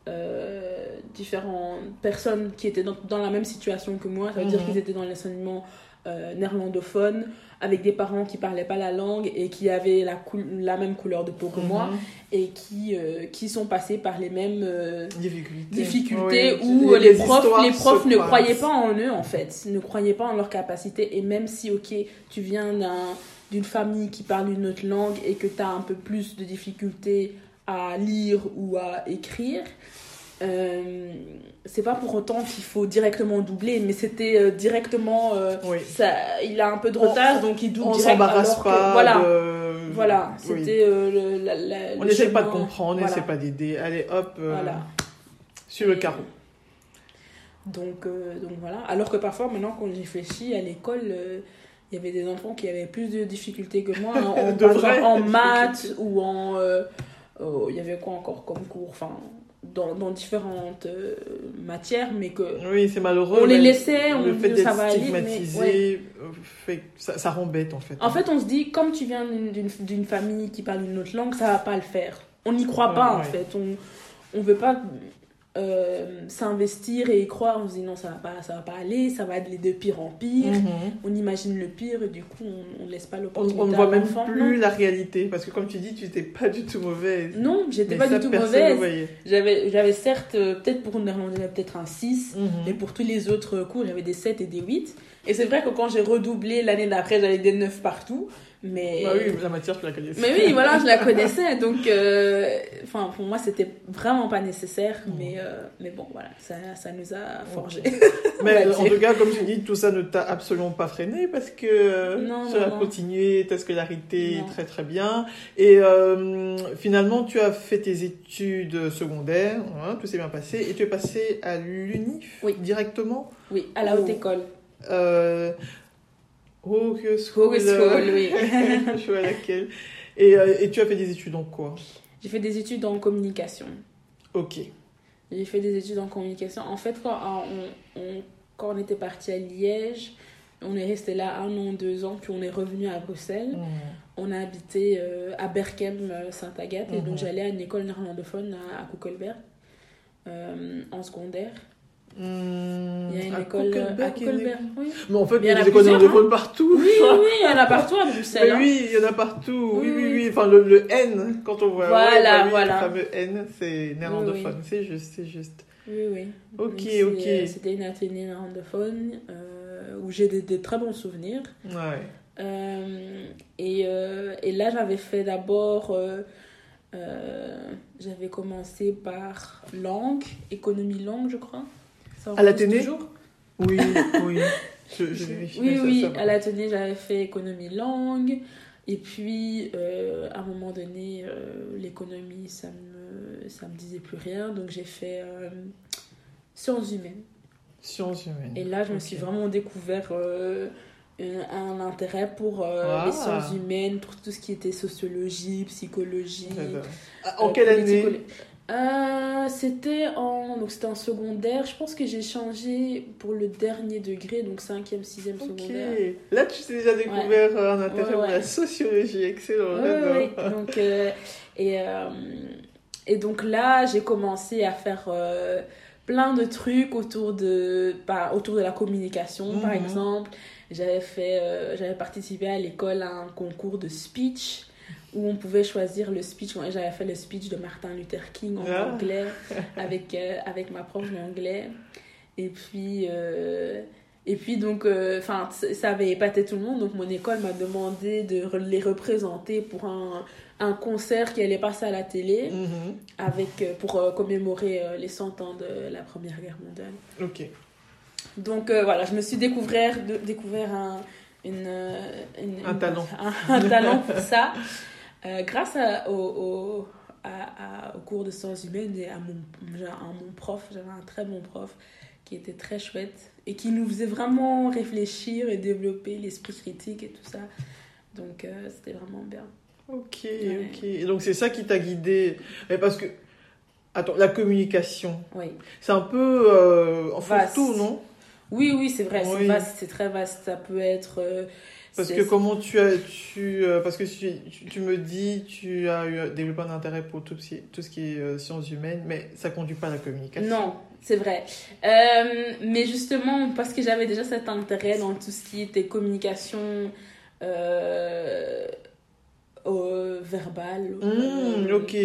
Speaker 2: euh, différentes personnes qui étaient dans, dans la même situation que moi. Ça veut dire
Speaker 1: Mhm.
Speaker 2: qu'ils étaient dans l'enseignement euh, néerlandophone, avec des parents qui parlaient pas la langue et qui avaient la, la même couleur de peau que moi,
Speaker 1: Mhm.
Speaker 2: et qui, euh, qui sont passés par les mêmes. euh,
Speaker 1: Difficultés.
Speaker 2: difficultés
Speaker 1: Oui,
Speaker 2: où les, profs, les profs ne croyaient pas en eux en fait, ne croyaient pas en leur capacité et même si ok tu viens d'un- d'une famille qui parle une autre langue et que tu as un peu plus de difficultés à lire ou à écrire, euh, c'est pas pour autant qu'il faut directement doubler, mais c'était euh, directement euh,
Speaker 1: Oui.
Speaker 2: ça, il a un peu de
Speaker 1: On-
Speaker 2: retard donc il double
Speaker 1: On s'embarrasse
Speaker 2: que-
Speaker 1: pas.
Speaker 2: voilà
Speaker 1: de-
Speaker 2: voilà c'était euh,
Speaker 1: On n'essaie pas de comprendre, on
Speaker 2: Voilà.
Speaker 1: n'essaie pas d'aider. Allez, hop,
Speaker 2: voilà
Speaker 1: sur le carreau.
Speaker 2: Donc, donc voilà. Alors que parfois, maintenant, quand j'y réfléchis, à l'école, il y avait des enfants qui avaient plus de difficultés que moi, hein, en,
Speaker 1: De vraies
Speaker 2: en maths ou en... euh, oh, il y avait quoi encore comme cours Enfin, dans, dans différentes euh, matières, mais que...
Speaker 1: Oui, c'est malheureux.
Speaker 2: On les laissait, on
Speaker 1: le fait d'être stigmatisé
Speaker 2: ouais.
Speaker 1: euh, fait ça, ça rend bête en fait.
Speaker 2: En fait, on se dit, comme tu viens d'une- famille qui parle une autre langue, ça va pas le faire. On n'y croit
Speaker 1: Ouais,
Speaker 2: pas, en
Speaker 1: ouais.
Speaker 2: fait. On on veut pas euh, s'investir et y croire. On se dit, non, ça va pas, ça va pas aller, ça va aller de pire en pire.
Speaker 1: Mhm.
Speaker 2: On imagine le pire et du coup, on, on laisse pas l'opportunité
Speaker 1: on ne voit même plus la réalité parce que comme tu dis, tu n'étais pas du tout mauvaise.
Speaker 2: Non, non j'étais pas
Speaker 1: ça,
Speaker 2: du tout
Speaker 1: ne
Speaker 2: mauvaise. J'avais certes, euh, peut-être pour une néerlandais, j'avais peut-être un 6.
Speaker 1: Mhm.
Speaker 2: Mais pour tous les autres cours, j'avais des 7 et des 8. Et c'est vrai que quand j'ai redoublé l'année d'après, j'avais des 9 partout. Mais,
Speaker 1: Bah oui, la matière, tu la connaissais.
Speaker 2: mais oui, voilà, je la connaissais. Donc, euh, pour moi, c'était vraiment pas nécessaire.
Speaker 1: Mhm.
Speaker 2: Mais, euh, mais bon, voilà, ça, ça nous a forgé.
Speaker 1: Mais
Speaker 2: va
Speaker 1: en tout cas, comme tu dis, tout ça ne t'a absolument pas freiné parce que euh,
Speaker 2: Non,
Speaker 1: as
Speaker 2: non.
Speaker 1: continué ta scolarité très très bien. Et euh, finalement, tu as fait tes études secondaires, hein, tout s'est bien passé, et tu es passé à l'UNIF
Speaker 2: Oui.
Speaker 1: directement?
Speaker 2: Oui, à la haute
Speaker 1: Oh.
Speaker 2: école.
Speaker 1: Euh, Hogeschool.
Speaker 2: Oui.
Speaker 1: Je vois laquelle. Et, euh, et tu as fait des études en quoi?
Speaker 2: J'ai fait des études en communication.
Speaker 1: Ok.
Speaker 2: J'ai fait des études en communication. En fait, quand on, on- quand on était parti à Liège, on est resté là un an, deux ans, puis on est revenu à Bruxelles.
Speaker 1: Mhm.
Speaker 2: on a habité euh, à Berkem, euh, Sainte-Agathe, et donc j'allais à une école néerlandophone à, à euh, en secondaire. Il y a une
Speaker 1: à
Speaker 2: école euh, à
Speaker 1: Koekelberg.
Speaker 2: Oui.
Speaker 1: Mais en fait, il
Speaker 2: Mais
Speaker 1: y
Speaker 2: il y en
Speaker 1: a des écoles
Speaker 2: plusieurs,
Speaker 1: néerlandophones partout.
Speaker 2: oui, oui, il y en a partout à Bruxelles.
Speaker 1: Mais
Speaker 2: hein.
Speaker 1: oui, il y en a partout. Oui,
Speaker 2: Oui,
Speaker 1: oui. Enfin, le, le N, quand on voit
Speaker 2: Voilà,
Speaker 1: ouais, bah oui,
Speaker 2: voilà.
Speaker 1: le fameux N, c'est néerlandophone.
Speaker 2: Oui,
Speaker 1: C'est juste, c'est juste.
Speaker 2: Oui, oui.
Speaker 1: Ok, ok.
Speaker 2: euh, C'était une athénée néerlandophone euh, où j'ai des, des très bons souvenirs.
Speaker 1: Ouais.
Speaker 2: Euh, et, euh, et là, j'avais fait d'abord. euh, euh, j'avais commencé par langue, économie langue, je crois.
Speaker 1: À l'Athénée Oui, oui. Je, je
Speaker 2: Oui,
Speaker 1: ça,
Speaker 2: oui,
Speaker 1: ça
Speaker 2: à l'atelier, j'avais fait économie langue. Et puis, euh, à un moment donné, euh, l'économie, ça me, ça me disait plus rien. Donc, j'ai fait euh, sciences humaines.
Speaker 1: Sciences humaines.
Speaker 2: Et là, je me suis vraiment découvert un, intérêt pour euh,
Speaker 1: Ah.
Speaker 2: les sciences humaines, pour tout ce qui était sociologie, psychologie.
Speaker 1: Ah, En
Speaker 2: euh,
Speaker 1: quelle année
Speaker 2: Euh, c'était en donc c'était en secondaire je pense que j'ai changé pour le dernier degré donc 5e 6e
Speaker 1: Ok.
Speaker 2: secondaire
Speaker 1: Là, tu t'es déjà découvert euh, un intérêt
Speaker 2: Ouais,
Speaker 1: pour
Speaker 2: ouais.
Speaker 1: la sociologie. Excellent.
Speaker 2: Ouais, ouais, donc, euh, et, euh, et donc là, j'ai commencé à faire plein de trucs autour de, bah, autour de la communication, par
Speaker 1: Mhm.
Speaker 2: exemple. J'avais fait, j'avais participé à l'école à un concours de speech où on pouvait choisir le speech. J'avais fait le speech de Martin Luther King en
Speaker 1: Ah.
Speaker 2: anglais avec, euh, avec ma prof d'anglais. Et puis, euh, et puis donc, euh, ça avait épaté tout le monde. Donc, mon école m'a demandé de les représenter pour un, un concert qui allait passer à la télé
Speaker 1: Mhm.
Speaker 2: avec, pour commémorer les 100 ans de la Première Guerre mondiale.
Speaker 1: Ok.
Speaker 2: Donc, voilà, je me suis découvert, de- découvert un, une, une-
Speaker 1: Un talent.
Speaker 2: un, un talent pour ça. Euh, grâce à, au, au, à- à- au cours de sciences humaines et à mon, à mon prof, j'avais un très bon prof qui était très chouette et qui nous faisait vraiment réfléchir et développer l'esprit critique et tout ça. Donc euh, c'était vraiment bien.
Speaker 1: Ok,
Speaker 2: Ouais.
Speaker 1: ok. Et donc, c'est ça qui t'a guidé. Mais parce que. Attends, la communication.
Speaker 2: Oui,
Speaker 1: C'est un peu. Euh, en tout, non?
Speaker 2: Oui, oui c'est vrai, c'est vaste, c'est très vaste. Ça peut être... euh,
Speaker 1: Parce que comment tu as. Tu, euh, parce que tu, tu, tu me dis, tu as eu, développé un intérêt pour tout, ce qui- tout ce qui est euh, sciences humaines, mais ça conduit pas à la communication.
Speaker 2: Non, c'est vrai. Euh, mais justement, parce que j'avais déjà cet intérêt dans tout ce qui était communication verbale.
Speaker 1: Mmh, ok,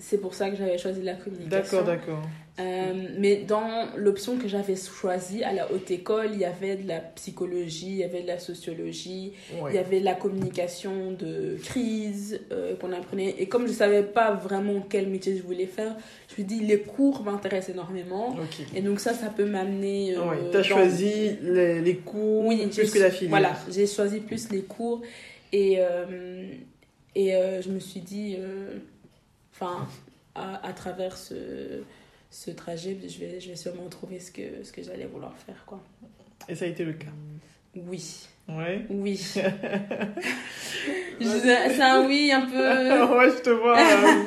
Speaker 2: C'est pour ça que j'avais choisi la communication.
Speaker 1: d'accord, d'accord.
Speaker 2: Euh, mais dans l'option que j'avais choisie à la haute école, il y avait de la psychologie, il y avait de la sociologie,
Speaker 1: Ouais.
Speaker 2: il y avait de la communication de crise euh, qu'on apprenait. Et comme je savais pas vraiment quel métier je voulais faire, je me dis les cours m'intéressent énormément. Et donc ça, ça peut m'amener... euh,
Speaker 1: Ouais, t'as
Speaker 2: dans-
Speaker 1: choisi les, les cours
Speaker 2: Oui,
Speaker 1: plus que la filière.
Speaker 2: Voilà, j'ai choisi plus les cours. Et, euh, et je me suis dit, enfin, à, à travers ce, ce trajet, je vais, je vais sûrement trouver ce que, ce que j'allais vouloir faire, quoi.
Speaker 1: Et ça a été le cas?
Speaker 2: Oui,
Speaker 1: Ouais.
Speaker 2: oui. C'est un oui un peu...
Speaker 1: ouais, je te vois. euh,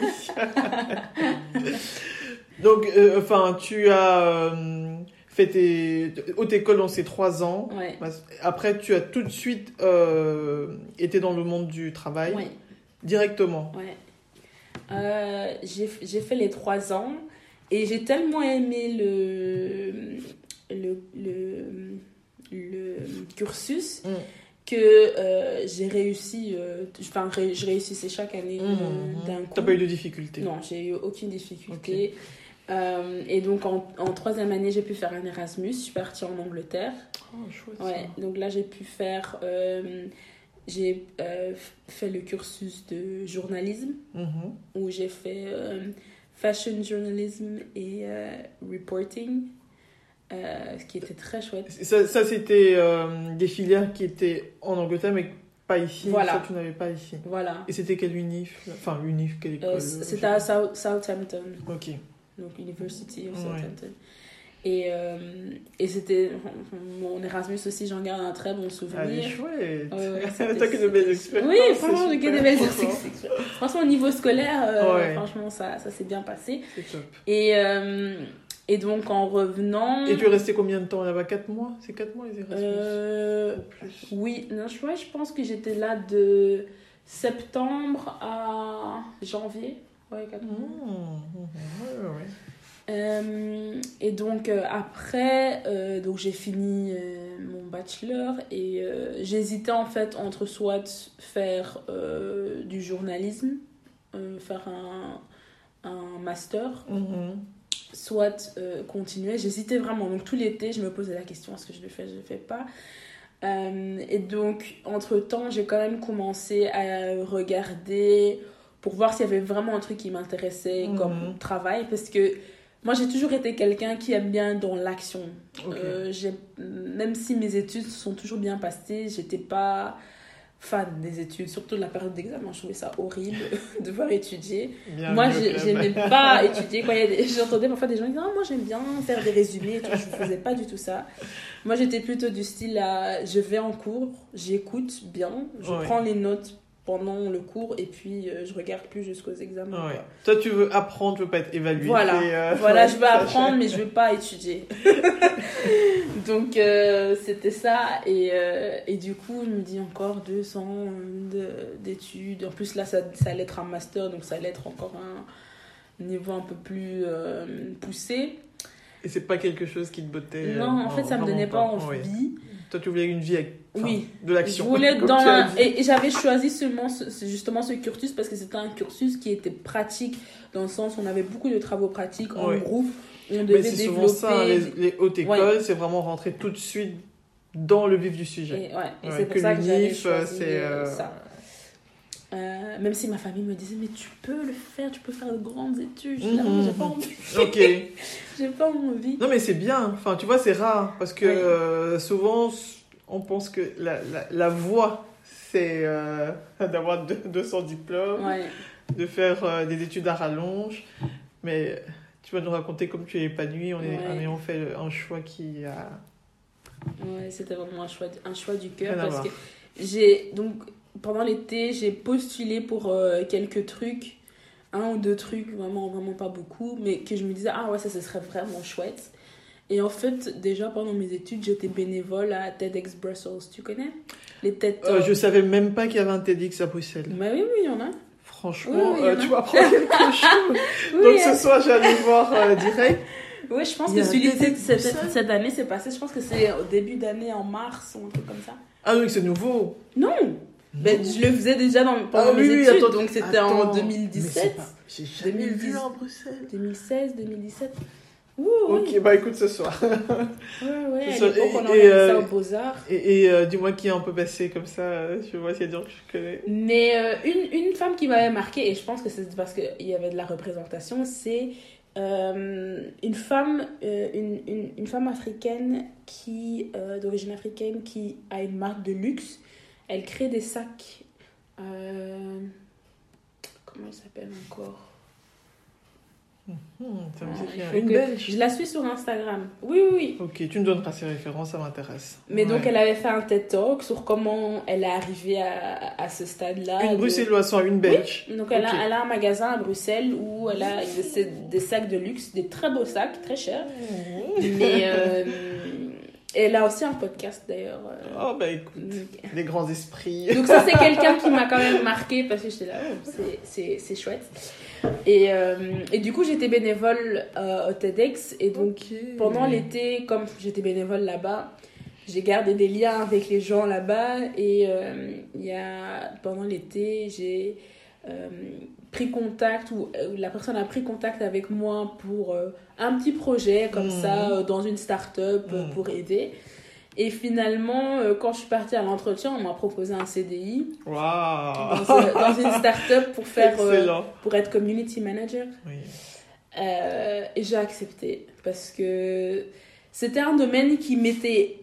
Speaker 1: oui. donc, euh, enfin, tu as euh, fait tes haute école dans ces trois ans.
Speaker 2: Ouais,
Speaker 1: Après, tu as tout de suite été dans le monde du travail
Speaker 2: ouais.
Speaker 1: directement.
Speaker 2: Ouais. Euh, j'ai j'ai fait les trois ans et j'ai tellement aimé le, le, le, le cursus
Speaker 1: Mm.
Speaker 2: que euh, j'ai réussi, euh, enfin, ré- je réussissais chaque année euh,
Speaker 1: Mhm.
Speaker 2: d'un coup.
Speaker 1: T'as pas eu de difficultés.
Speaker 2: Non, j'ai eu aucune difficulté. Euh, et donc en, en troisième année, j'ai pu faire un Erasmus. Je suis partie en Angleterre.
Speaker 1: Oh, chouette, ça.
Speaker 2: Ouais, donc là j'ai pu faire, euh, j'ai euh, fait le cursus de journalisme
Speaker 1: Mhm.
Speaker 2: où j'ai fait euh, fashion journalism et euh, reporting, ce qui était très chouette.
Speaker 1: Ça, ça, c'était des filières qui étaient en Angleterre, mais pas ici.
Speaker 2: Voilà.
Speaker 1: Ça, tu n'avais pas ici.
Speaker 2: Voilà.
Speaker 1: Et c'était quelle unif Enfin, unif, quelle école
Speaker 2: C'était à South- Southampton,
Speaker 1: Ok.
Speaker 2: donc University of
Speaker 1: Ouais.
Speaker 2: Et, euh, et c'était mon Erasmus aussi, j'en garde un très bon souvenir.
Speaker 1: chouette.
Speaker 2: Ouais, ouais, c'était-
Speaker 1: T'as que de belles expériences.
Speaker 2: Oui, franchement, j'ai que des belles expériences. Franchement, au niveau scolaire, euh,
Speaker 1: Ouais.
Speaker 2: franchement, ça, ça s'est bien passé.
Speaker 1: C'est top.
Speaker 2: Et, euh, et donc, en revenant.
Speaker 1: Et tu es resté combien de temps là-bas? 4 mois? C'est 4 mois les Erasmus?
Speaker 2: Euh,
Speaker 1: plus?
Speaker 2: Oui, non, je, ouais, je pense que j'étais là de septembre à janvier. Ouais, quatre mois.
Speaker 1: Mmh, mmh, ouais, ouais, ouais.
Speaker 2: Euh, et donc euh, après, euh, donc j'ai fini mon bachelor et j'hésitais en fait entre soit faire du journalisme, faire un, un master,
Speaker 1: Mhm.
Speaker 2: soit continuer. J'hésitais vraiment. Donc tout l'été, je me posais la question est-ce que je le fais, je le fais pas? Et donc entre temps, j'ai quand même commencé à regarder pour voir s'il y avait vraiment un truc qui m'intéressait
Speaker 1: Mhm.
Speaker 2: comme travail parce que moi j'ai toujours été quelqu'un qui aime bien dans l'action.
Speaker 1: Ok.
Speaker 2: Euh, même si mes études sont toujours bien passées, j'étais pas fan des études, surtout de la période d'examen. Je trouvais ça horrible de devoir étudier.
Speaker 1: Bienvenue
Speaker 2: Moi, j'aimais pas étudier. J'entendais parfois des gens qui disaient ah, Moi, j'aime bien faire des résumés. et tout. Je ne faisais pas du tout ça. Moi, j'étais plutôt du style à je vais en cours, j'écoute bien, je
Speaker 1: Ouais.
Speaker 2: prends les notes pendant le cours et puis euh, je regarde plus jusqu'aux examens.
Speaker 1: Ouais.
Speaker 2: quoi.
Speaker 1: Toi, tu veux apprendre, tu veux pas être évalué.
Speaker 2: Voilà,
Speaker 1: euh,
Speaker 2: voilà, je veux apprendre, mais je veux pas étudier. Donc, euh, c'était ça. Et, et du coup, je me dis encore deux ans de- d'études. En plus, là, ça, ça allait être un master, donc ça allait être encore un niveau un peu plus poussé.
Speaker 1: Et c'est pas quelque chose qui te bottait.
Speaker 2: non, en fait, ça me donnait pas envie.
Speaker 1: Toi, tu voulais une vie avec enfin,
Speaker 2: Oui.
Speaker 1: de
Speaker 2: Je
Speaker 1: l'action.
Speaker 2: voulais
Speaker 1: comme
Speaker 2: dans la... Et, et j'avais choisi seulement ce- justement ce cursus parce que c'était un cursus qui était pratique dans le sens où on avait beaucoup de travaux pratiques en
Speaker 1: Ouais.
Speaker 2: groupe. où On
Speaker 1: Mais
Speaker 2: devait
Speaker 1: c'est
Speaker 2: développer.
Speaker 1: souvent ça, hein, les, les hautes
Speaker 2: Ouais.
Speaker 1: écoles, c'est vraiment rentrer tout de suite dans le vif du
Speaker 2: Et,
Speaker 1: sujet.
Speaker 2: ouais, et
Speaker 1: Ouais,
Speaker 2: c'est pour
Speaker 1: que
Speaker 2: ça que j'avais
Speaker 1: euh,
Speaker 2: choisi
Speaker 1: c'est.
Speaker 2: euh, ça. Euh, même si ma famille me disait, mais tu peux le faire, tu peux faire de grandes études. Non,
Speaker 1: Mhm.
Speaker 2: j'ai pas envie.
Speaker 1: Ok.
Speaker 2: J'ai pas envie.
Speaker 1: Non, mais c'est bien. Enfin, tu vois, c'est rare. Parce que euh, souvent, on pense que la, la, la voie, c'est euh, d'avoir deux- 200 diplômes,
Speaker 2: Ouais.
Speaker 1: de faire euh, des études à rallonge. Mais tu vas nous raconter comme tu es épanoui. On est,
Speaker 2: Ouais.
Speaker 1: fait un choix qui a.
Speaker 2: Ouais, c'était vraiment un choix, un choix du cœur parce que j'ai donc pendant l'été j'ai postulé pour euh, quelques trucs, un ou deux trucs vraiment vraiment pas beaucoup, mais que je me disais ah ouais ça ce serait vraiment chouette. Et en fait déjà pendant mes études j'étais bénévole à TEDx Brussels, tu connais? Les TED
Speaker 1: Euh, je savais même pas qu'il y avait un TEDx à Bruxelles.
Speaker 2: Bah oui oui il y en a.
Speaker 1: Franchement,
Speaker 2: Oui, oui,
Speaker 1: euh, tu m'apprends quelque chose.
Speaker 2: Oui,
Speaker 1: Donc
Speaker 2: hein.
Speaker 1: ce soir, j'allais voir euh, direct.
Speaker 2: Ouais, je pense que celui cette, cette année c'est passé. Je pense que c'est au début d'année en mars ou un truc comme ça.
Speaker 1: Ah oui, c'est nouveau.
Speaker 2: Non, ben, je le faisais déjà dans, pendant
Speaker 1: Ah
Speaker 2: mes
Speaker 1: oui,
Speaker 2: études,
Speaker 1: attends,
Speaker 2: donc c'était en
Speaker 1: Mais c'est
Speaker 2: 2017,
Speaker 1: pas- J'ai jamais
Speaker 2: 2010.
Speaker 1: vu à Bruxelles.
Speaker 2: 2016, 2017. Ouh, oui.
Speaker 1: Ok, bah écoute ce soir.
Speaker 2: Ouais, ouais, à l'époque on organisait ça
Speaker 1: euh,
Speaker 2: aux Beaux-Arts.
Speaker 1: Et, et, euh, dis-moi qui est un peu passé comme ça, euh, je vois s'il y a des gens que je connais.
Speaker 2: Mais euh, une, une femme qui m'avait marqué, et je pense que c'est parce qu'il y avait de la représentation, c'est une, femme, une, une, une femme africaine qui, d'origine africaine qui a une marque de luxe. Elle crée des sacs. euh, comment elle s'appelle encore?
Speaker 1: Hmm, ça me dit
Speaker 2: Ah, il
Speaker 1: Une belge.
Speaker 2: Je la suis sur Instagram. Oui, oui, oui.
Speaker 1: Ok, tu me donneras ses références, ça m'intéresse.
Speaker 2: Mais donc, elle avait fait un TED Talk sur comment elle est arrivée à, à ce stade-là.
Speaker 1: Une
Speaker 2: de-
Speaker 1: bruxelloise, une belge.
Speaker 2: Donc elle, a, elle a un magasin à Bruxelles où elle a des, des sacs de luxe, des très beaux sacs, très chers. Mais euh, elle a aussi un podcast d'ailleurs.
Speaker 1: Oh bah écoute,
Speaker 2: donc-
Speaker 1: des grands esprits.
Speaker 2: Donc ça c'est quelqu'un qui m'a quand même marqué parce que j'étais là, oh, c'est- chouette. Et, euh, et du coup j'étais bénévole euh, au TEDx et donc pendant l'été, comme j'étais bénévole là-bas, j'ai gardé des liens avec les gens là-bas et euh, y a, pendant l'été, j'ai pris contact ou euh, la personne a pris contact avec moi pour euh, un petit projet comme
Speaker 1: Mhm.
Speaker 2: ça euh, dans une start-up
Speaker 1: Mhm.
Speaker 2: pour aider. Et finalement, euh, quand je suis partie à l'entretien, on m'a proposé un CDI dans, une start-up pour faire pour être community manager.
Speaker 1: Oui.
Speaker 2: Et j'ai accepté parce que c'était un domaine qui m'était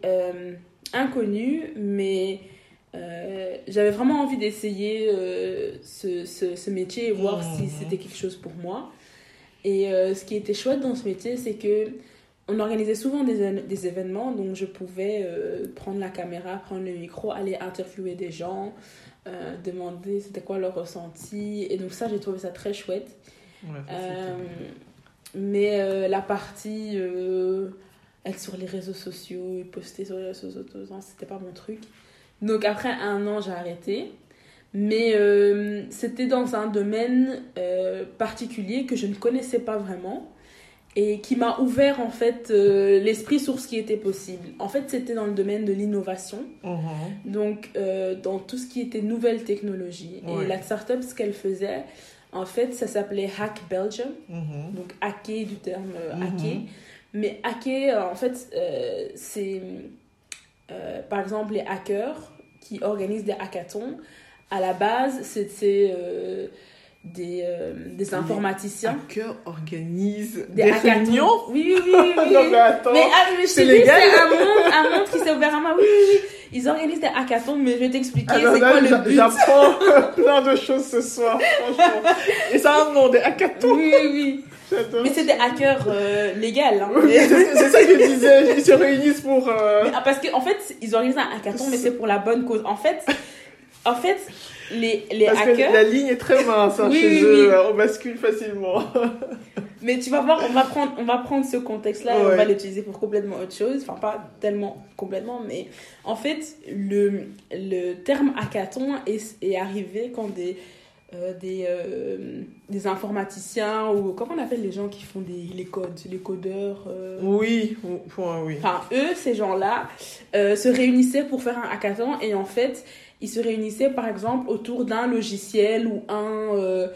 Speaker 2: inconnu, mais euh, j'avais vraiment envie d'essayer euh, ce, ce, ce métier et voir
Speaker 1: Mhm.
Speaker 2: si c'était quelque chose pour moi. Et euh, ce qui était chouette dans ce métier, c'est que on organisait souvent des, des événements, donc je pouvais prendre la caméra, prendre le micro, aller interviewer des gens, demander c'était quoi leur ressenti. Et donc ça, j'ai trouvé ça très chouette.
Speaker 1: Ouais,
Speaker 2: mais la partie être sur les réseaux sociaux et poster sur les réseaux sociaux, c'était pas mon truc. Donc après un an, j'ai arrêté. Mais euh, c'était dans un domaine euh, particulier que je ne connaissais pas vraiment et qui m'a ouvert en fait euh, l'esprit sur ce qui était possible. En fait, c'était dans le domaine de l'innovation,
Speaker 1: Mhm.
Speaker 2: donc dans tout ce qui était nouvelles technologies.
Speaker 1: Ouais.
Speaker 2: Et la startup, ce qu'elle faisait, en fait, ça s'appelait Hack Belgium,
Speaker 1: Mhm.
Speaker 2: donc hacker du terme
Speaker 1: Mhm.
Speaker 2: hacker. Mais hacker, en fait, c'est euh, par exemple les hackers qui organisent des hackathons. À la base, c'était euh, des, euh, des informaticiens.
Speaker 1: Hacker organise
Speaker 2: Des,
Speaker 1: des,
Speaker 2: hackathons.
Speaker 1: réunions?
Speaker 2: Oui, oui, oui. oui, oui.
Speaker 1: non, mais attends.
Speaker 2: Mais, ah, mais
Speaker 1: c'est légal.
Speaker 2: c'est un monde, un monde qui s'est ouvert à moi. Oui, oui, oui. Ils organisent des hackathons, mais je vais t'expliquer c'est quoi le but.
Speaker 1: J'apprends plein de choses ce soir, franchement. Et ça a un nom, des hackathons?
Speaker 2: Oui, oui. Mais c'est des hackers euh. Hein.
Speaker 1: C'est ça que je disais, ils se réunissent pour... euh,
Speaker 2: Mais, ah, parce qu'en fait, ils organisent un hackathon, mais c'est pour la bonne cause. En fait, en fait les, les
Speaker 1: Parce que
Speaker 2: hackers.
Speaker 1: la ligne est très mince hein,
Speaker 2: Oui,
Speaker 1: chez
Speaker 2: oui,
Speaker 1: eux,
Speaker 2: oui.
Speaker 1: on bascule facilement.
Speaker 2: Mais tu vas voir, on va prendre, on va prendre ce contexte-là et on va l'utiliser pour complètement autre chose. Enfin, pas tellement complètement, mais en fait, le, le terme hackathon est, est arrivé quand des, euh, des, euh, des informaticiens ou comment on appelle les gens qui font des, les codes, les codeurs. euh,
Speaker 1: Oui, ou- point, oui.
Speaker 2: Enfin, eux, ces gens-là, euh, se réunissaient pour faire un hackathon et en fait, ils se réunissaient par exemple autour d'un logiciel ou un, euh,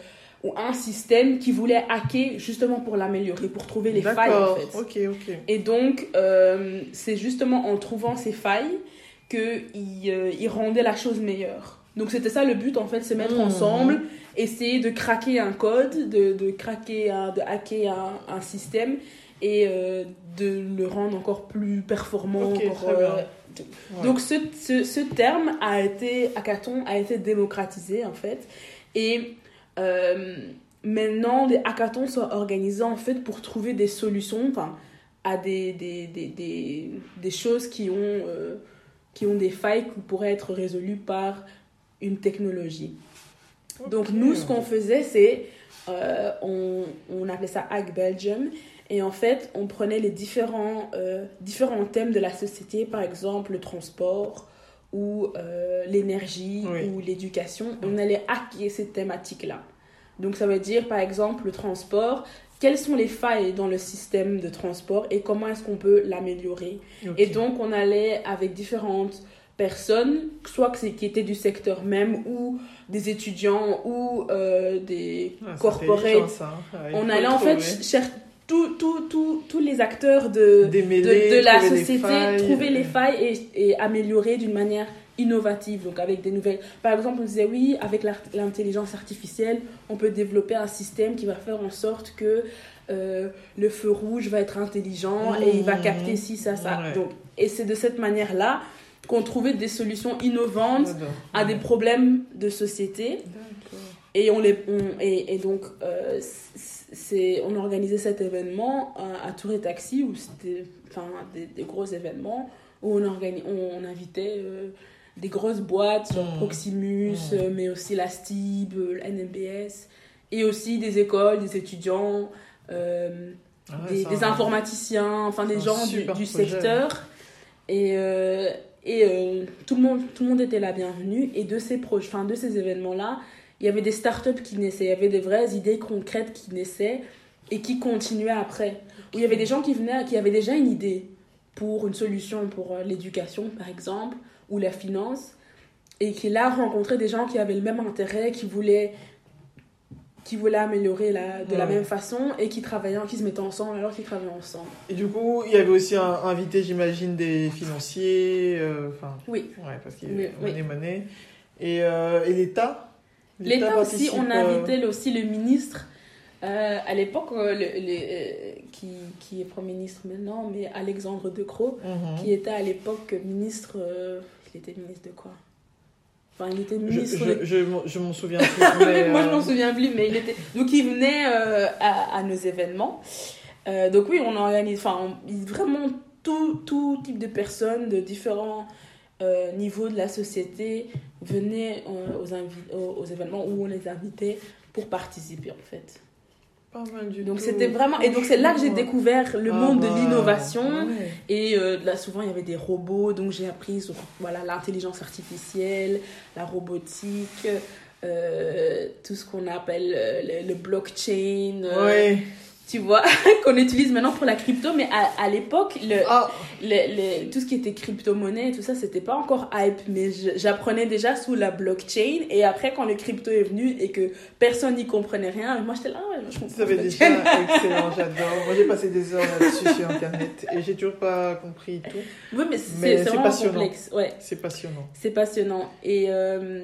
Speaker 2: ou un système qui voulait hacker justement pour l'améliorer, pour trouver les failles en fait.
Speaker 1: ok, ok.
Speaker 2: Et donc, euh, c'est justement en trouvant ces failles qu'ils euh, ils rendaient la chose meilleure. Donc, c'était ça le but en fait, se mettre
Speaker 1: Mhm.
Speaker 2: ensemble, essayer de craquer un code, de, de craquer, un, de hacker un, un système et euh, de le rendre encore plus performant. Encore.
Speaker 1: Ouais.
Speaker 2: Donc, ce, ce, ce terme a été, hackathon, a été démocratisé en fait. Et euh, maintenant, des hackathons sont organisés en fait pour trouver des solutions à des, des, des, des, des choses qui ont, euh, qui ont des failles qui pourraient être résolues par une technologie. Donc, nous, ce qu'on faisait, c'est euh, on, on appelait ça Hack Belgium. Et en fait, on prenait les différents, euh, différents thèmes de la société, par exemple le transport ou euh, l'énergie
Speaker 1: Oui.
Speaker 2: ou l'éducation. On allait hacker ces thématiques-là. Donc ça veut dire, par exemple, le transport. Quelles sont les failles dans le système de transport et comment est-ce qu'on peut l'améliorer? Et donc, on allait avec différentes personnes, soit que c'est- qui étaient du secteur même, ou des étudiants, ou euh, des
Speaker 1: Ah,
Speaker 2: corporates.
Speaker 1: hein. Il
Speaker 2: On allait en fait chercher tous tout, tous les acteurs de, de,
Speaker 1: Démêler,
Speaker 2: de la
Speaker 1: trouver
Speaker 2: société, trouver les failles et, et améliorer d'une manière innovative, donc avec des nouvelles. Par exemple, on disait oui, avec l'intelligence artificielle, on peut développer un système qui va faire en sorte que euh, le feu rouge va être intelligent et il va
Speaker 1: Mhm.
Speaker 2: capter ci, ça, ça.
Speaker 1: Ouais.
Speaker 2: Donc, et c'est de cette manière-là qu'on trouvait des solutions innovantes à des problèmes de société. Et, on les, on- et, et donc, euh, c'est, on organisait cet événement à, à Tour et Taxi, où c'était enfin, des, des gros événements, où on, organi- on, on invitait euh, des grosses boîtes, genre
Speaker 1: Mm.
Speaker 2: Proximus,
Speaker 1: Mm.
Speaker 2: euh, mais aussi la STIB, la NMBS, et aussi des écoles, des étudiants,
Speaker 1: Ah ouais,
Speaker 2: des, informaticiens, enfin des gens du, du secteur. Et, et euh, tout, le monde, tout le monde était la bienvenue. Et de ces, enfin, de ces événements-là, il y avait des startups qui naissaient, il y avait des vraies idées concrètes qui naissaient et qui continuaient après. Où il y avait des gens qui venaient, qui avaient déjà une idée pour une solution pour euh, l'éducation, par exemple, ou la finance, et qui là rencontraient des gens qui avaient le même intérêt, qui voulaient qui voulaient améliorer la, de la même façon et qui travaillaient, qui se mettaient ensemble alors qu'ils travaillaient ensemble.
Speaker 1: Et du coup, il y avait aussi un, invité, j'imagine, des financiers. euh, Enfin,
Speaker 2: Oui.
Speaker 1: ouais, parce qu'il y
Speaker 2: oui.
Speaker 1: monnaie, monnaie. Et, euh, et l'État?
Speaker 2: L'État aussi, on a
Speaker 1: euh,
Speaker 2: invité aussi le ministre, euh, à l'époque, euh, le- le- euh, qui, qui est Premier ministre maintenant, mais Alexandre De Croo,
Speaker 1: mhm.
Speaker 2: qui était à l'époque ministre. il était ministre de quoi? Enfin, il était
Speaker 1: Je,
Speaker 2: ministre
Speaker 1: je, je, m'en- je m'en souviens plus. mais,
Speaker 2: Moi, je
Speaker 1: euh,
Speaker 2: m'en souviens plus, mais il était. Donc, il venait euh, à, à nos événements. Euh, donc, oui, on organise. Enfin, on- vraiment tout, tout type de personnes de différents euh, niveaux de la société venaient aux, aux, aux événements où on les invitait pour participer, en fait.
Speaker 1: Pas mal du
Speaker 2: Donc c'était vraiment et donc c'est là que j'ai découvert le
Speaker 1: Ah
Speaker 2: monde
Speaker 1: bah,
Speaker 2: de l'innovation.
Speaker 1: Ouais.
Speaker 2: et euh, là souvent il y avait des robots. Donc j'ai appris sur voilà l'intelligence artificielle, la robotique, euh, tout ce qu'on appelle euh, le, le blockchain,
Speaker 1: Ouais.
Speaker 2: Tu vois qu'on utilise maintenant pour la crypto mais à, à l'époque le,
Speaker 1: Ah,
Speaker 2: le- le- tout ce qui était crypto-monnaie et tout ça, c'était pas encore hype, mais j'apprenais déjà sous la blockchain. Et après, quand le crypto est venu et que personne n'y comprenait rien, moi j'étais là, je comprends.
Speaker 1: ça déjà excellent, j'adore. Moi j'ai passé des heures là-dessus sur internet et j'ai toujours pas compris tout.
Speaker 2: Oui, mais c'est vraiment
Speaker 1: passionnant.
Speaker 2: complexe. Ouais,
Speaker 1: C'est passionnant.
Speaker 2: c'est passionnant. Et, euh,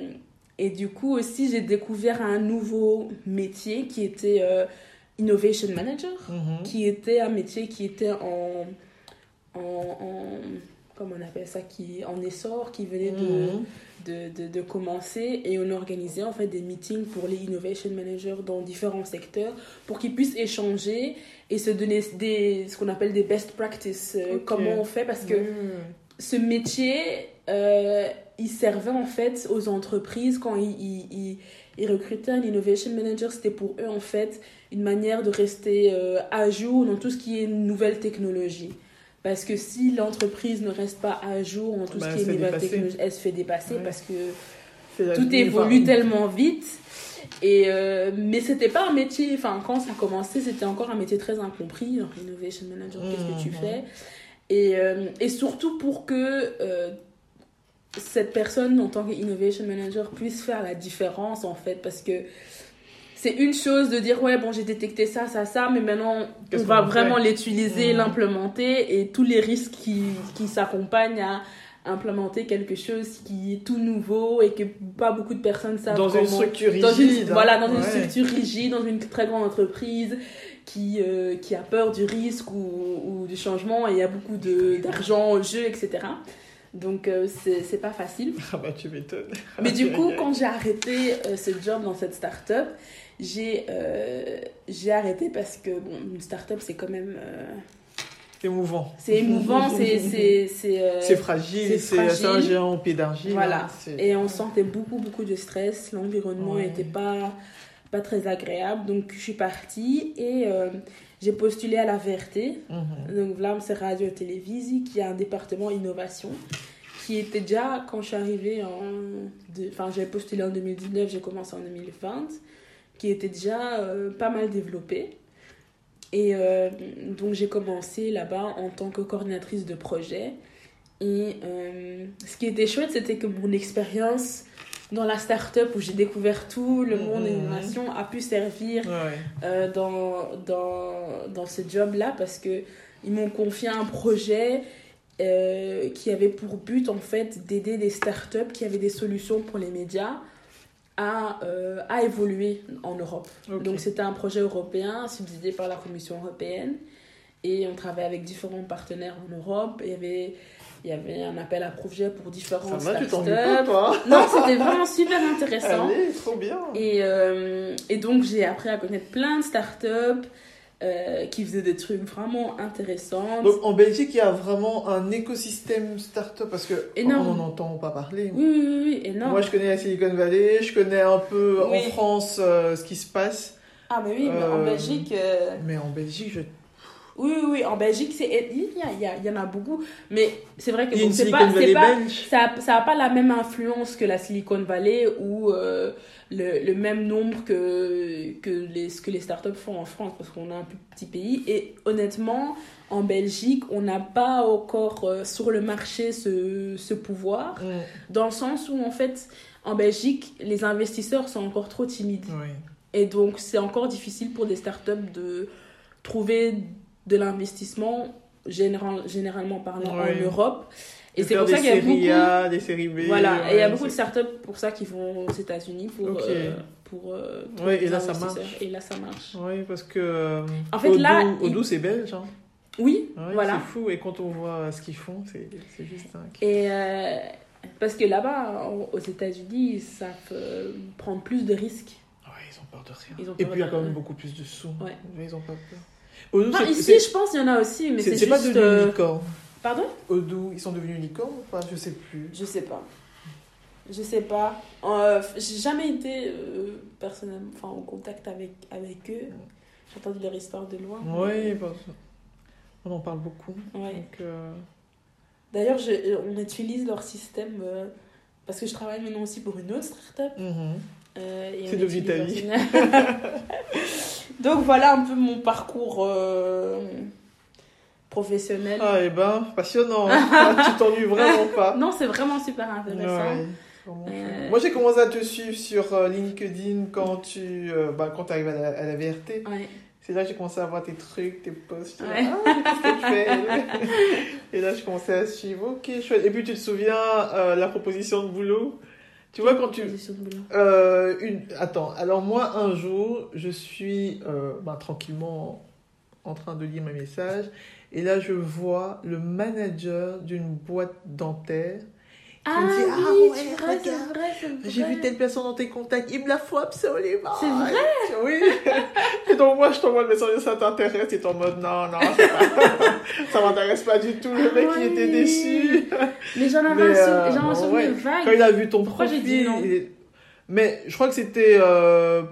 Speaker 2: et du coup, aussi, j'ai découvert un nouveau métier qui était euh, Innovation Manager.
Speaker 1: Mhm.
Speaker 2: qui était un métier qui était en, en, en- comment on appelle ça qui en essor qui venait de,
Speaker 1: Mhm.
Speaker 2: de, de, de commencer et on organisait en fait des meetings pour les innovation managers dans différents secteurs pour qu'ils puissent échanger et se donner des ce qu'on appelle des best practices euh, comment on fait parce que
Speaker 1: Ouais.
Speaker 2: ce métier, euh, il servait en fait aux entreprises quand ils, ils- ils recrutaient un innovation manager, c'était pour eux en fait une manière de rester euh, à jour dans tout ce qui est nouvelle technologie. Parce que si l'entreprise ne reste pas à jour dans tout
Speaker 1: Bah,
Speaker 2: ce
Speaker 1: elle
Speaker 2: qui est nouvelle
Speaker 1: dépasser.
Speaker 2: technologie, elle se fait dépasser
Speaker 1: Ouais.
Speaker 2: parce que tout
Speaker 1: vie,
Speaker 2: évolue
Speaker 1: enfin,
Speaker 2: tellement vite. Et euh, mais c'était pas un métier, enfin quand ça a commencé, c'était encore un métier très incompris, innovation manager, qu'est-ce que tu
Speaker 1: Mhm.
Speaker 2: fais? Et, euh, et surtout pour que euh, cette personne en tant qu'innovation manager puisse faire la différence en fait parce que c'est une chose de dire ouais bon j'ai détecté ça ça ça mais maintenant on va vraiment l'utiliser
Speaker 1: Mhm.
Speaker 2: l'implémenter et tous les risques qui, qui s'accompagnent à implémenter quelque chose qui est tout nouveau et que pas beaucoup de personnes savent
Speaker 1: Dans une
Speaker 2: comment-
Speaker 1: structure rigide.
Speaker 2: dans une,
Speaker 1: hein.
Speaker 2: voilà, dans une
Speaker 1: Ouais.
Speaker 2: structure rigide, dans une très grande entreprise qui, euh, qui a peur du risque ou, ou du changement et il y a beaucoup de- d'argent au jeu, etc. Donc euh, c'est pas facile.
Speaker 1: Ah bah tu m'étonnes.
Speaker 2: Mais du coup, quand j'ai arrêté euh, ce job dans cette start-up, j'ai euh, j'ai arrêté parce que bon, une start-up c'est quand même. euh,
Speaker 1: Émouvant.
Speaker 2: c'est émouvant, c'est. c'est-
Speaker 1: fragile,
Speaker 2: c'est
Speaker 1: un géant pied d'argile.
Speaker 2: Voilà.
Speaker 1: hein,
Speaker 2: Et on sentait beaucoup, beaucoup de stress. L'environnement
Speaker 1: Ouais.
Speaker 2: n'était pas, pas très agréable. Donc, je suis partie et euh, j'ai postulé à la VRT.
Speaker 1: Mhm.
Speaker 2: Donc, Vlam, c'est Radio et Télévisie, qui a un département innovation. Qui était déjà, quand je suis arrivée en. Enfin, j'ai postulé en 2019, j'ai commencé en 2020. Qui était déjà euh, pas mal développé. Et euh, donc, j'ai commencé là-bas en tant que coordinatrice de projet. Et ce qui était chouette, c'était que mon expérience dans la start-up où j'ai découvert tout le monde de
Speaker 1: Mhm.
Speaker 2: l'innovation a pu servir euh, dans, dans, dans ce job-là parce que ils m'ont confié un projet euh, qui avait pour but en fait d'aider des startups qui avaient des solutions pour les médias à, euh, à évoluer en Europe. Donc c'était un projet européen subsidié par la Commission européenne et on travaillait avec différents partenaires en Europe. Il y avait, il y avait un appel à projet pour
Speaker 1: Ça
Speaker 2: différentes
Speaker 1: va, tu t'en
Speaker 2: startups.
Speaker 1: pas, toi
Speaker 2: Non, c'était vraiment super intéressant.
Speaker 1: Allez, trop bien.
Speaker 2: Et, euh, et donc, j'ai appris à connaître plein de startups euh, qui faisaient des trucs vraiment intéressants.
Speaker 1: Donc en Belgique, il y a vraiment un écosystème start-up parce que
Speaker 2: Énorme.
Speaker 1: on n'en entend pas parler.
Speaker 2: oui, oui, oui, oui, énorme.
Speaker 1: Moi, je connais la Silicon Valley, je connais un peu
Speaker 2: Oui.
Speaker 1: en France euh, ce qui se passe,
Speaker 2: Ah, mais oui, mais en Belgique. euh,
Speaker 1: mais en Belgique, je...
Speaker 2: Oui, oui, oui, en Belgique, c'est... il, y a- il y, a- il y en a beaucoup. Mais c'est vrai que bon, c'est pas. pas ça n'a pas la même influence que la Silicon Valley ou euh, le, le même nombre que, que, les, ce que les startups font en France parce qu'on a un plus petit pays. Et honnêtement, en Belgique, on n'a pas encore euh, sur le marché ce, ce pouvoir dans le sens où en fait, en Belgique, les investisseurs sont encore trop timides. Et donc, c'est encore difficile pour des startups de trouver de l'investissement, général, généralement parlant,
Speaker 1: Ouais.
Speaker 2: en Europe. Et c'est pour ça qu'il y a beaucoup.
Speaker 1: A, des séries B.
Speaker 2: Voilà, et il y a beaucoup de startups pour ça qui vont aux États-Unis pour. Euh, pour euh,
Speaker 1: Ouais, et là, ça marche.
Speaker 2: Et là, ça marche.
Speaker 1: Oui, parce que. euh,
Speaker 2: En fait,
Speaker 1: Odoo-
Speaker 2: là, il-
Speaker 1: Odoo, c'est belge. Hein.
Speaker 2: Oui,
Speaker 1: Ouais,
Speaker 2: voilà.
Speaker 1: C'est fou, et quand on voit ce qu'ils font, c'est juste dingue.
Speaker 2: Et euh, parce que là-bas, aux États-Unis, ils savent euh, prendre plus de risques.
Speaker 1: Ouais, ils ont peur de rien. Et puis il y a quand même beaucoup plus de sous.
Speaker 2: Ouais.
Speaker 1: Mais ils ont pas peur. Odoo, c'est-
Speaker 2: ici, je pense qu'il y en a aussi, mais
Speaker 1: c'est
Speaker 2: c'est
Speaker 1: pas
Speaker 2: juste.
Speaker 1: devenu
Speaker 2: euh,
Speaker 1: une licorne.
Speaker 2: Pardon?
Speaker 1: Odoo, ils sont devenus licorne ou pas? Je sais plus.
Speaker 2: Je sais pas. Je sais pas. Euh, j'ai jamais été euh, personnellement enfin, en contact avec, avec eux. J'entends leur histoire de loin.
Speaker 1: Oui, bah, on en parle beaucoup.
Speaker 2: Ouais.
Speaker 1: Euh,
Speaker 2: D'ailleurs, je- on utilise leur système euh, parce que je travaille maintenant aussi pour une autre start-up. euh, et
Speaker 1: C'est
Speaker 2: on
Speaker 1: devenu ta vie.
Speaker 2: Donc voilà un peu mon parcours euh, professionnel.
Speaker 1: Ah, et ben, passionnant. hein. tu t'ennuies vraiment pas.
Speaker 2: Non, c'est vraiment super intéressant.
Speaker 1: Ouais,
Speaker 2: Euh.
Speaker 1: Moi, j'ai commencé à te suivre sur euh, LinkedIn quand tu euh, bah, quand arrives à la, à la VRT.
Speaker 2: Ouais.
Speaker 1: C'est là que j'ai commencé à voir tes trucs, tes posts.
Speaker 2: Ouais.
Speaker 1: Ah, qu'est-ce Et là, je commençais à suivre. Ok, chouette. Et puis, tu te souviens euh, la proposition de boulot? Tu vois, quand tu. Euh, une... Attends, alors moi, un jour, je suis euh, bah, tranquillement en train de lire mes messages. Et là, je vois le manager d'une boîte dentaire
Speaker 2: Ah,
Speaker 1: me dit,
Speaker 2: oui,
Speaker 1: ah ouais,
Speaker 2: c'est vrai, c'est
Speaker 1: regarde,
Speaker 2: vrai.
Speaker 1: J'ai vu telle personne dans tes contacts, il me la faut absolument.
Speaker 2: C'est vrai
Speaker 1: Oui. Et donc moi, je t'envoie le message, ça t'intéresse, et t'es en mode non, non, ça m'intéresse pas du tout. Le mec, il était
Speaker 2: Ouais.
Speaker 1: déçu.
Speaker 2: Mais j'en avais
Speaker 1: euh,
Speaker 2: un souvenir
Speaker 1: ouais.
Speaker 2: vague.
Speaker 1: Quand il a vu ton
Speaker 2: Pourquoi j'ai
Speaker 1: profil,
Speaker 2: dit non
Speaker 1: mais je crois que c'était euh,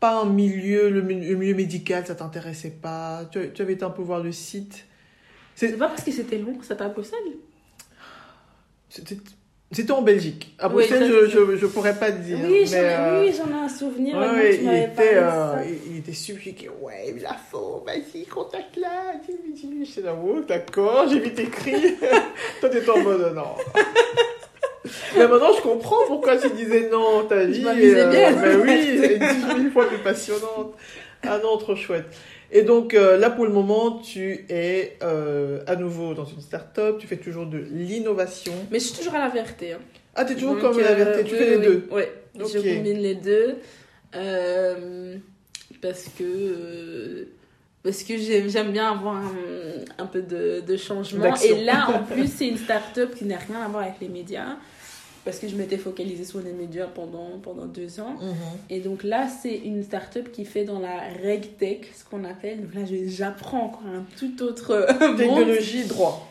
Speaker 1: pas un milieu, le, mi- le milieu médical, ça t'intéressait pas. Tu, tu avais été un peu voir le site.
Speaker 2: C'est pas parce que c'était long, ça t'a Bruxelles
Speaker 1: C'était c'était en Belgique. À
Speaker 2: Oui,
Speaker 1: Bruxelles,
Speaker 2: ça,
Speaker 1: je,
Speaker 2: c'est-
Speaker 1: je, je pourrais pas te dire.
Speaker 2: Oui, j'en
Speaker 1: euh,
Speaker 2: oui, ai un souvenir.
Speaker 1: Ouais, ouais, il, était, euh, il, était subjugué. Ouais, il la faut, vas-y, contacte-la. dis-lui, dis-lui. J'étais là, oh, d'accord, j'ai vite écrit. Toi, t'étais en mode non. Mais maintenant, je comprends pourquoi tu disais non, ta vie.
Speaker 2: m'amusais bien.
Speaker 1: Mais oui, c'est mille fois plus passionnante. Ah non, trop chouette. Et donc, euh, là, pour le moment, tu es euh, à nouveau dans une start-up, tu fais toujours de l'innovation.
Speaker 2: Mais je suis toujours à la vérité. hein.
Speaker 1: Ah, t'es toujours
Speaker 2: Donc,
Speaker 1: comme la
Speaker 2: euh,
Speaker 1: vérité, tu
Speaker 2: oui,
Speaker 1: fais les
Speaker 2: oui,
Speaker 1: deux.
Speaker 2: Ouais, je combine les deux. Euh, parce que. euh, parce que j'aime bien avoir un, un peu de, de changement. Et là, en plus, c'est une start-up qui n'a rien à voir avec les médias. Parce que je m'étais focalisée sur les médias pendant, pendant deux ans.
Speaker 1: Mhm.
Speaker 2: Et donc là, c'est une start-up qui fait dans la RegTech, ce qu'on appelle. Donc là, j'apprends encore un tout autre euh.
Speaker 1: Technologie, droit.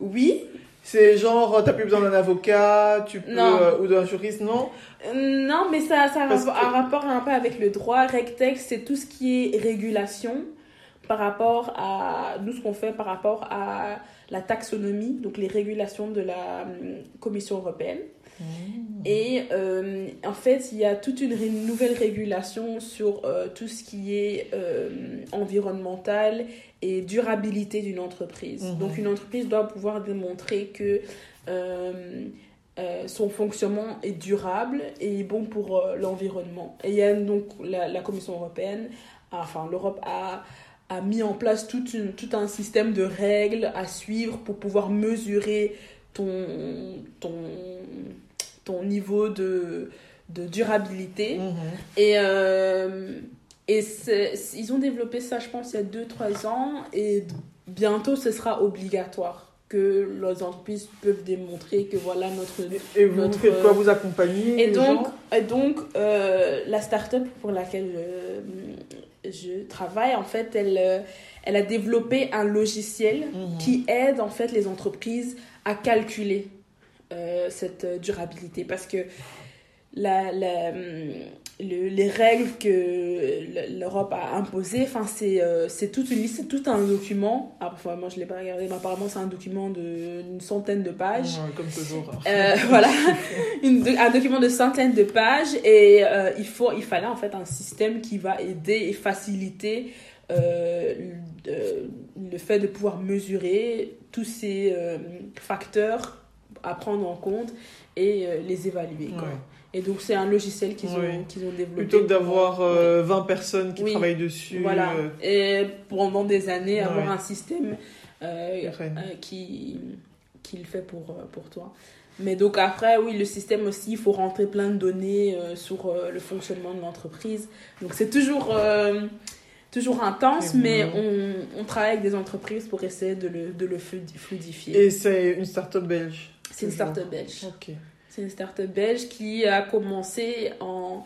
Speaker 2: Oui,
Speaker 1: C'est genre, t'as plus besoin d'un avocat, tu peux, euh, ou d'un juriste, non?
Speaker 2: Euh, Non, mais ça, ça a
Speaker 1: que-
Speaker 2: un rapport un peu avec le droit. RegTech, c'est tout ce qui est régulation par rapport à nous, ce qu'on fait par rapport à la taxonomie, donc les régulations de la hum, Commission européenne. Et euh, en fait, il y a toute une ré- nouvelle régulation sur euh, tout ce qui est euh, environnemental et durabilité d'une entreprise.
Speaker 1: Mhm.
Speaker 2: Donc, une entreprise doit pouvoir démontrer que euh, son fonctionnement est durable et bon pour euh, l'environnement. Et il y a donc la, la Commission européenne, enfin l'Europe a a mis en place toute une- tout un système de règles à suivre pour pouvoir mesurer ton, ton, ton niveau de, de durabilité.
Speaker 1: Mhm.
Speaker 2: Et, euh, et ils ont développé ça, je pense, il y a 2-3 ans. Et bientôt, ce sera obligatoire que les entreprises peuvent démontrer que voilà notre...
Speaker 1: Et vous,
Speaker 2: Notre-
Speaker 1: faites quoi Vous accompagnez
Speaker 2: Et donc, et donc euh, la start-up pour laquelle je, je travaille, en fait, elle, euh, elle a développé un logiciel
Speaker 1: Mhm.
Speaker 2: qui aide en fait les entreprises à calculer euh, cette euh, durabilité parce que la, la, hum, le- les règles que l'Europe a imposées, enfin c'est euh, toute une liste, tout un document. Ah, enfin, moi je l'ai pas regardé, mais apparemment c'est un document d'une centaine de pages.
Speaker 1: Ouais, Comme toujours.
Speaker 2: Euh, voilà, Une un document de centaines de pages et euh, il, faut, il fallait en fait un système qui va aider et faciliter le, le fait de pouvoir mesurer tous ces facteurs à prendre en compte et euh, les évaluer. quoi.
Speaker 1: Ouais.
Speaker 2: Et donc c'est un logiciel qu'ils
Speaker 1: Ouais.
Speaker 2: ont, qu'ils ont développé.
Speaker 1: Plutôt que d'avoir
Speaker 2: euh,
Speaker 1: euh, 20 personnes qui
Speaker 2: Oui.
Speaker 1: travaillent dessus.
Speaker 2: voilà.
Speaker 1: euh,
Speaker 2: Et pendant des années, avoir un système euh, euh, qui, qui le fait pour, euh, pour toi. Mais donc après, oui, le système aussi, il faut rentrer plein de données euh, sur euh, le fonctionnement de l'entreprise. Donc c'est toujours, euh, toujours intense, mais on, on travaille avec des entreprises pour essayer de le, de le fluidifier.
Speaker 1: Et c'est une start-up belge.
Speaker 2: C'est une start-up belge. C'est une start-up belge qui a commencé en...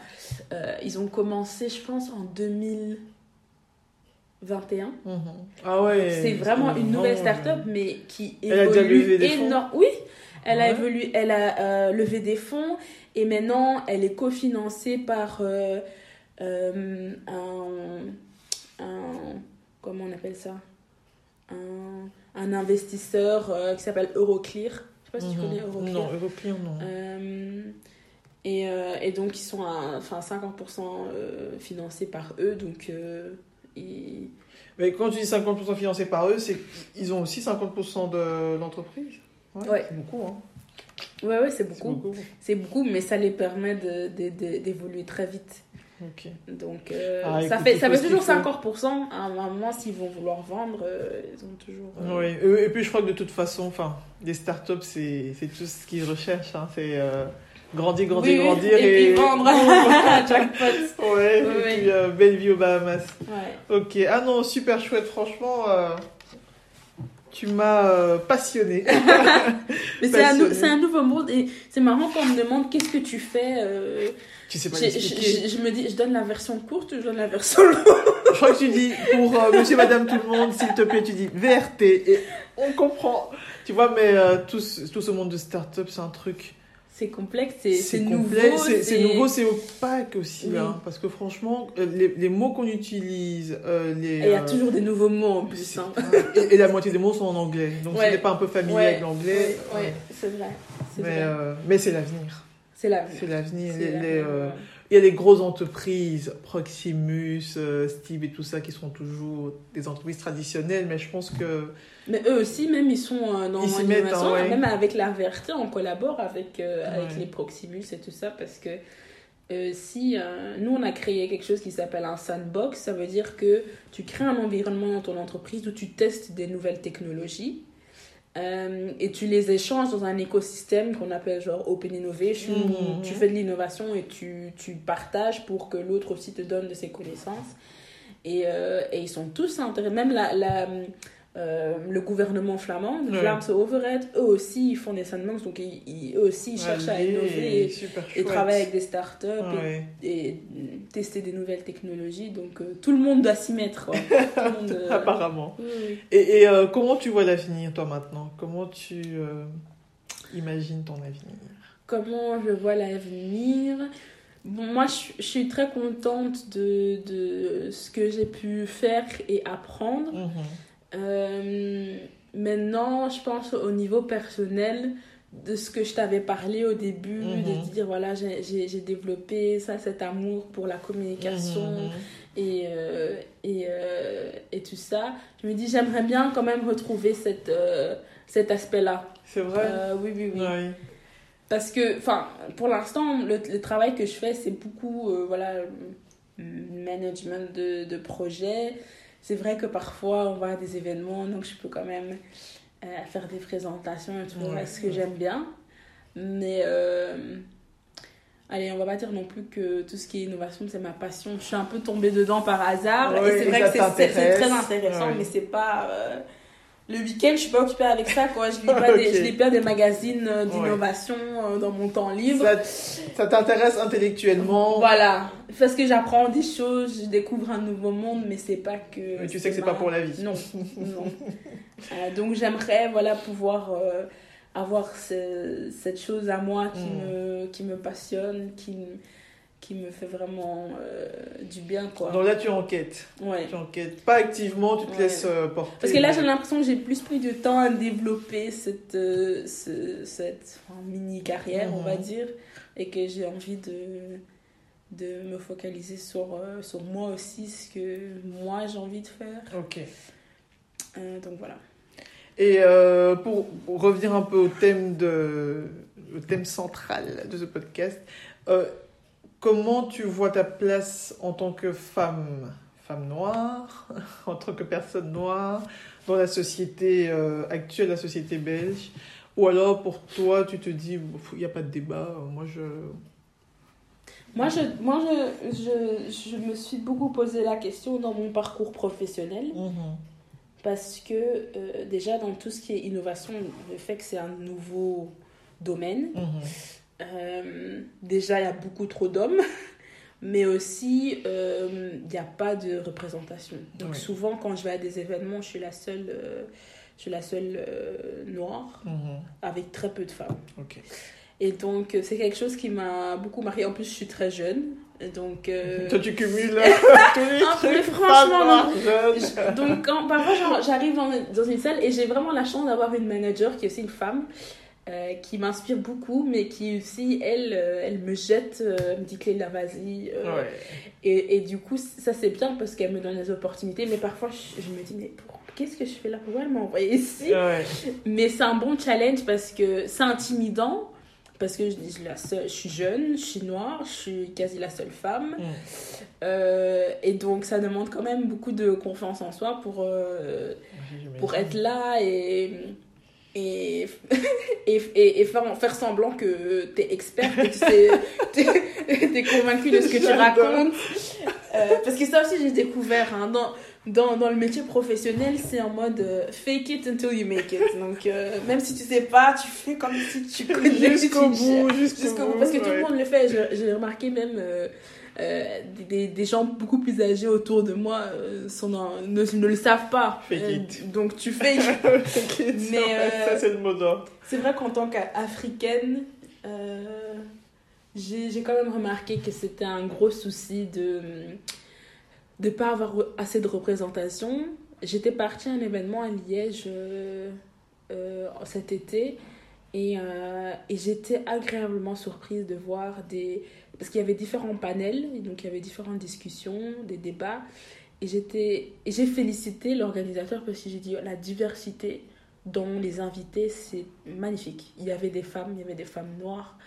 Speaker 2: euh, ils ont commencé, je pense, en 2021.
Speaker 1: Mhm. Ah ouais.
Speaker 2: C'est vraiment une nouvelle
Speaker 1: vraiment,
Speaker 2: start-up, mais qui
Speaker 1: Elle a déjà
Speaker 2: évolue
Speaker 1: levé des fonds
Speaker 2: énorme. Oui, elle a évolué, elle a euh, levé des fonds et maintenant elle est cofinancée par euh, euh, un, un comment on appelle ça? Un, un investisseur euh, qui s'appelle Euroclear. Je sais pas si tu
Speaker 1: Mhm.
Speaker 2: connais Euroclear.
Speaker 1: Non, Euroclear, non.
Speaker 2: Euh, et, euh, et donc, ils sont à enfin, 50% euh, financés par eux. Donc, euh, ils-
Speaker 1: Mais quand tu dis 50% financé par eux, c'est qu'ils ont aussi 50% de l'entreprise?
Speaker 2: Ouais.
Speaker 1: C'est beaucoup, hein.
Speaker 2: ouais, ouais, c'est
Speaker 1: C'est
Speaker 2: beaucoup.
Speaker 1: beaucoup.
Speaker 2: C'est beaucoup, mais ça les permet de- de- de- d'évoluer très vite. Donc, euh,
Speaker 1: Ah,
Speaker 2: ça
Speaker 1: écoute,
Speaker 2: fait, ça fait toujours
Speaker 1: faut.
Speaker 2: 50%. À un moment, s'ils vont vouloir vendre, euh, ils ont toujours. euh,
Speaker 1: Oui, et puis je crois que de toute façon, enfin, les startups, c'est tout ce qu'ils recherchent. Hein. C'est euh, grandir, grandir,
Speaker 2: Oui,
Speaker 1: grandir.
Speaker 2: et puis vendre. Jackpot.
Speaker 1: Ouais,
Speaker 2: Oui,
Speaker 1: et
Speaker 2: oui.
Speaker 1: puis belle vie aux Bahamas.
Speaker 2: Ouais.
Speaker 1: Ok, ah non, super chouette, franchement, tu m'as euh, passionné.
Speaker 2: Mais c'est un, nouveau monde et c'est marrant quand on me demande qu'est-ce que tu fais. euh,
Speaker 1: tu sais pas
Speaker 2: je, je- je me dis, je donne la version courte ou je donne la version longue?
Speaker 1: Je crois que tu dis pour euh, monsieur, madame, tout le monde, s'il te plaît, tu dis VRT et on comprend. Tu vois, mais tout, tout ce monde de start-up, c'est un truc.
Speaker 2: C'est complexe, c'est nouveau.
Speaker 1: C'est nouveau, c'est opaque aussi.
Speaker 2: Oui.
Speaker 1: hein, parce que franchement, euh, les, les mots qu'on utilise, euh, les.
Speaker 2: Et il y a
Speaker 1: euh,
Speaker 2: toujours des nouveaux mots en plus. hein.
Speaker 1: et, et la moitié des mots sont en anglais. Donc
Speaker 2: Ouais.
Speaker 1: si t'es pas un peu familier
Speaker 2: Ouais.
Speaker 1: avec l'anglais.
Speaker 2: Oui,
Speaker 1: ouais.
Speaker 2: c'est vrai.
Speaker 1: Mais, euh, mais c'est l'avenir.
Speaker 2: C'est la
Speaker 1: C'est l'avenir. Il y a des grosses entreprises, Proximus, euh, Steve et tout ça, qui sont toujours des entreprises traditionnelles, mais je pense que
Speaker 2: Mais eux aussi, même, ils sont euh, dans
Speaker 1: Ils mettent, hein, ouais.
Speaker 2: Même avec la VRT, on collabore avec, euh, avec les Proximus et tout ça parce que euh, si euh, nous, on a créé quelque chose qui s'appelle un sandbox, ça veut dire que tu crées un environnement dans ton entreprise où tu testes des nouvelles technologies. Euh, et tu les échanges dans un écosystème qu'on appelle genre Open Innovation, où
Speaker 1: Mhm.
Speaker 2: tu fais de l'innovation et tu, tu partages pour que l'autre aussi te donne de ses connaissances. Et, euh, et ils sont tous intéressés. Même la, la, euh, le gouvernement flamand,
Speaker 1: Ouais.
Speaker 2: Vlaamse Overheid, eux aussi, ils font des sandbox. Donc, ils, ils- eux aussi, ils cherchent à innover et, et travailler avec des startups
Speaker 1: Ouais.
Speaker 2: et, et tester des nouvelles technologies. Donc, euh, tout le monde doit s'y mettre. quoi. Tout le monde, euh,
Speaker 1: Apparemment.
Speaker 2: oui.
Speaker 1: Et, et, comment tu vois l'avenir, toi, maintenant? Comment tu imagines ton avenir?
Speaker 2: Comment je vois l'avenir? Bon, moi, je, suis très contente de, de ce que j'ai pu faire et apprendre.
Speaker 1: Mhm.
Speaker 2: Euh, maintenant, je pense au niveau personnel de ce que je t'avais parlé au début,
Speaker 1: Mhm.
Speaker 2: de dire voilà, j'ai- développé ça, cet amour pour la communication
Speaker 1: Mhm.
Speaker 2: et, euh, et, euh, et tout ça. Je me dis, j'aimerais bien quand même retrouver cette, cet aspect-là.
Speaker 1: C'est vrai?
Speaker 2: Oui, oui, oui.
Speaker 1: Ouais.
Speaker 2: Parce que, enfin, pour l'instant, le, le travail que je fais, c'est beaucoup, voilà, management de, de projet. C'est vrai que parfois, on va à des événements, donc je peux quand même euh, faire des présentations et tout
Speaker 1: Ouais,
Speaker 2: reste que
Speaker 1: ouais.
Speaker 2: j'aime bien. Mais, euh, allez, on va pas dire non plus que tout ce qui est innovation, c'est ma passion. Je suis un peu tombée dedans par hasard.
Speaker 1: Ouais,
Speaker 2: et c'est vrai que c'est- très intéressant, mais c'est pas... euh, le week-end, je suis pas occupée avec ça, quoi. Je lis pas, des, je lis pas des magazines euh, d'innovation euh, dans mon temps libre.
Speaker 1: Ça, t'intéresse intellectuellement?
Speaker 2: Voilà. Parce que j'apprends des choses, je découvre un nouveau monde, mais c'est pas que.
Speaker 1: Mais tu sais que c'est pas pour la vie.
Speaker 2: Non, non. Euh, donc j'aimerais, voilà, pouvoir euh, avoir ce- cette chose à moi qui,
Speaker 1: Mm.
Speaker 2: me, qui me passionne, qui, me- qui me fait vraiment euh, du bien, quoi.
Speaker 1: Donc là, tu enquêtes.
Speaker 2: Ouais.
Speaker 1: Tu enquêtes. Pas activement, tu te
Speaker 2: Ouais.
Speaker 1: laisses euh, porter.
Speaker 2: Parce que là, j'ai l'impression que j'ai plus pris de temps à développer cette, euh, ce- cette enfin, mini-carrière, on
Speaker 1: Mhm.
Speaker 2: va dire, et que j'ai envie de, de me focaliser sur, euh, sur moi aussi, ce que moi j'ai envie de faire.
Speaker 1: Ok.
Speaker 2: Donc voilà.
Speaker 1: Et pour, pour revenir un peu au thème, de, au thème central de ce podcast, comment tu vois ta place en tant que femme, femme noire, en tant que personne noire, dans la société euh, actuelle, la société belge? Ou alors pour toi, tu te dis, il n'y a pas de débat, moi je...
Speaker 2: Moi, je, moi je, je, je me suis beaucoup posé la question dans mon parcours professionnel. Parce que euh, déjà dans tout ce qui est innovation, le fait que c'est un nouveau domaine,
Speaker 1: Mhm.
Speaker 2: Euh, déjà il y a beaucoup trop d'hommes, mais aussi euh, il n'y a pas de représentation. Donc
Speaker 1: Ouais.
Speaker 2: souvent quand je vais à des événements, je suis la seule, euh, je suis la seule euh, noire
Speaker 1: Mhm.
Speaker 2: avec très peu de femmes. Et donc, euh, c'est quelque chose qui m'a beaucoup marqué. En plus, je suis très jeune. Donc, euh,
Speaker 1: Toi, tu cumules tous les trucs.
Speaker 2: franchement. Je- Donc, quand, parfois, j'arrive dans, dans une salle et j'ai vraiment la chance d'avoir une manager qui est aussi une femme, euh, qui m'inspire beaucoup, mais qui aussi, elle, euh, elle me jette, euh, elle me dit Cléla, vas-y. euh,
Speaker 1: Ouais.
Speaker 2: et, et du coup, ça c'est bien parce qu'elle me donne des opportunités, mais parfois, je, je me dis, mais qu'est-ce que je fais là? Pourquoi elle m'a envoyé ici?
Speaker 1: Ouais.
Speaker 2: Mais c'est un bon challenge parce que c'est intimidant. Parce que je, je, suis la seule- je suis jeune, je suis noire, je suis quasi la seule femme.
Speaker 1: Mm.
Speaker 2: Euh, et donc, ça demande quand même beaucoup de confiance en soi pour, euh, pour être là et, et, et, et, et faire, faire semblant que tu es expert, que tu sais, t'es es convaincu de ce que tu racontes. Euh, parce que ça aussi, j'ai découvert hein, dans, dans, dans le métier professionnel, c'est en mode euh, fake it until you make it. Donc, euh, même si tu sais pas, tu fais comme si tu connais
Speaker 1: Jusqu'au bout, jusqu'au
Speaker 2: bout.
Speaker 1: bout,
Speaker 2: Parce que tout le monde le fait. J'ai remarqué même. Euh, des, des- gens beaucoup plus âgés autour de moi euh, sont dans- ne, ne le savent pas.
Speaker 1: Fake
Speaker 2: Euh, donc tu fais.
Speaker 1: Mais
Speaker 2: euh,
Speaker 1: ça, c'est le mot d'ordre.
Speaker 2: C'est vrai qu'en tant qu'Africaine, j'ai j'ai quand même remarqué que c'était un gros souci de ne pas avoir assez de représentation. J'étais partie à un événement à Liège cet été et, et j'étais agréablement surprise de voir des... Parce qu'il y avait différents panels, donc il y avait différentes discussions, des débats. Et j'ai félicité l'organisateur parce que j'ai dit la diversité dans les invités, c'est magnifique. Il y avait des femmes, il y avait des femmes noires,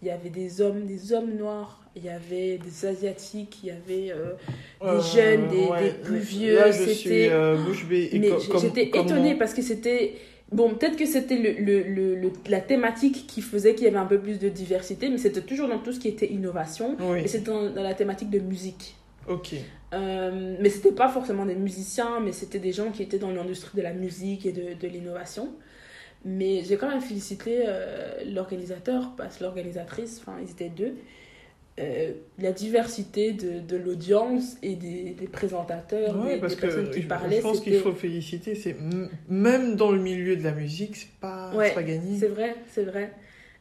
Speaker 2: il y avait des hommes, des hommes noirs, il y avait des asiatiques, il y avait euh, des jeunes, des- des plus vieux,
Speaker 1: Là, je
Speaker 2: c'était-
Speaker 1: suis euh, bouche bée. Et
Speaker 2: mais j'étais
Speaker 1: comment-
Speaker 2: étonnée parce que c'était bon peut-être que c'était le, le, le- le- la thématique qui faisait qu'il y avait un peu plus de diversité mais c'était toujours dans tout ce qui était innovation
Speaker 1: Oui,
Speaker 2: et c'était dans, dans la thématique de musique
Speaker 1: ok.
Speaker 2: euh, mais c'était pas forcément des musiciens, mais c'était des gens qui étaient dans l'industrie de la musique et de, de l'innovation. Mais j'ai quand même félicité euh, l'organisateur, parce que l'organisatrice, enfin ils étaient deux, euh, la diversité de, de l'audience et des, des présentateurs,
Speaker 1: Ouais,
Speaker 2: des,
Speaker 1: parce
Speaker 2: des
Speaker 1: que
Speaker 2: personnes qui
Speaker 1: je-
Speaker 2: parlaient.
Speaker 1: je pense qu'il faut féliciter. C'est même dans le milieu de la musique, c'est pas,
Speaker 2: Ouais,
Speaker 1: pas gagné.
Speaker 2: C'est vrai, c'est vrai.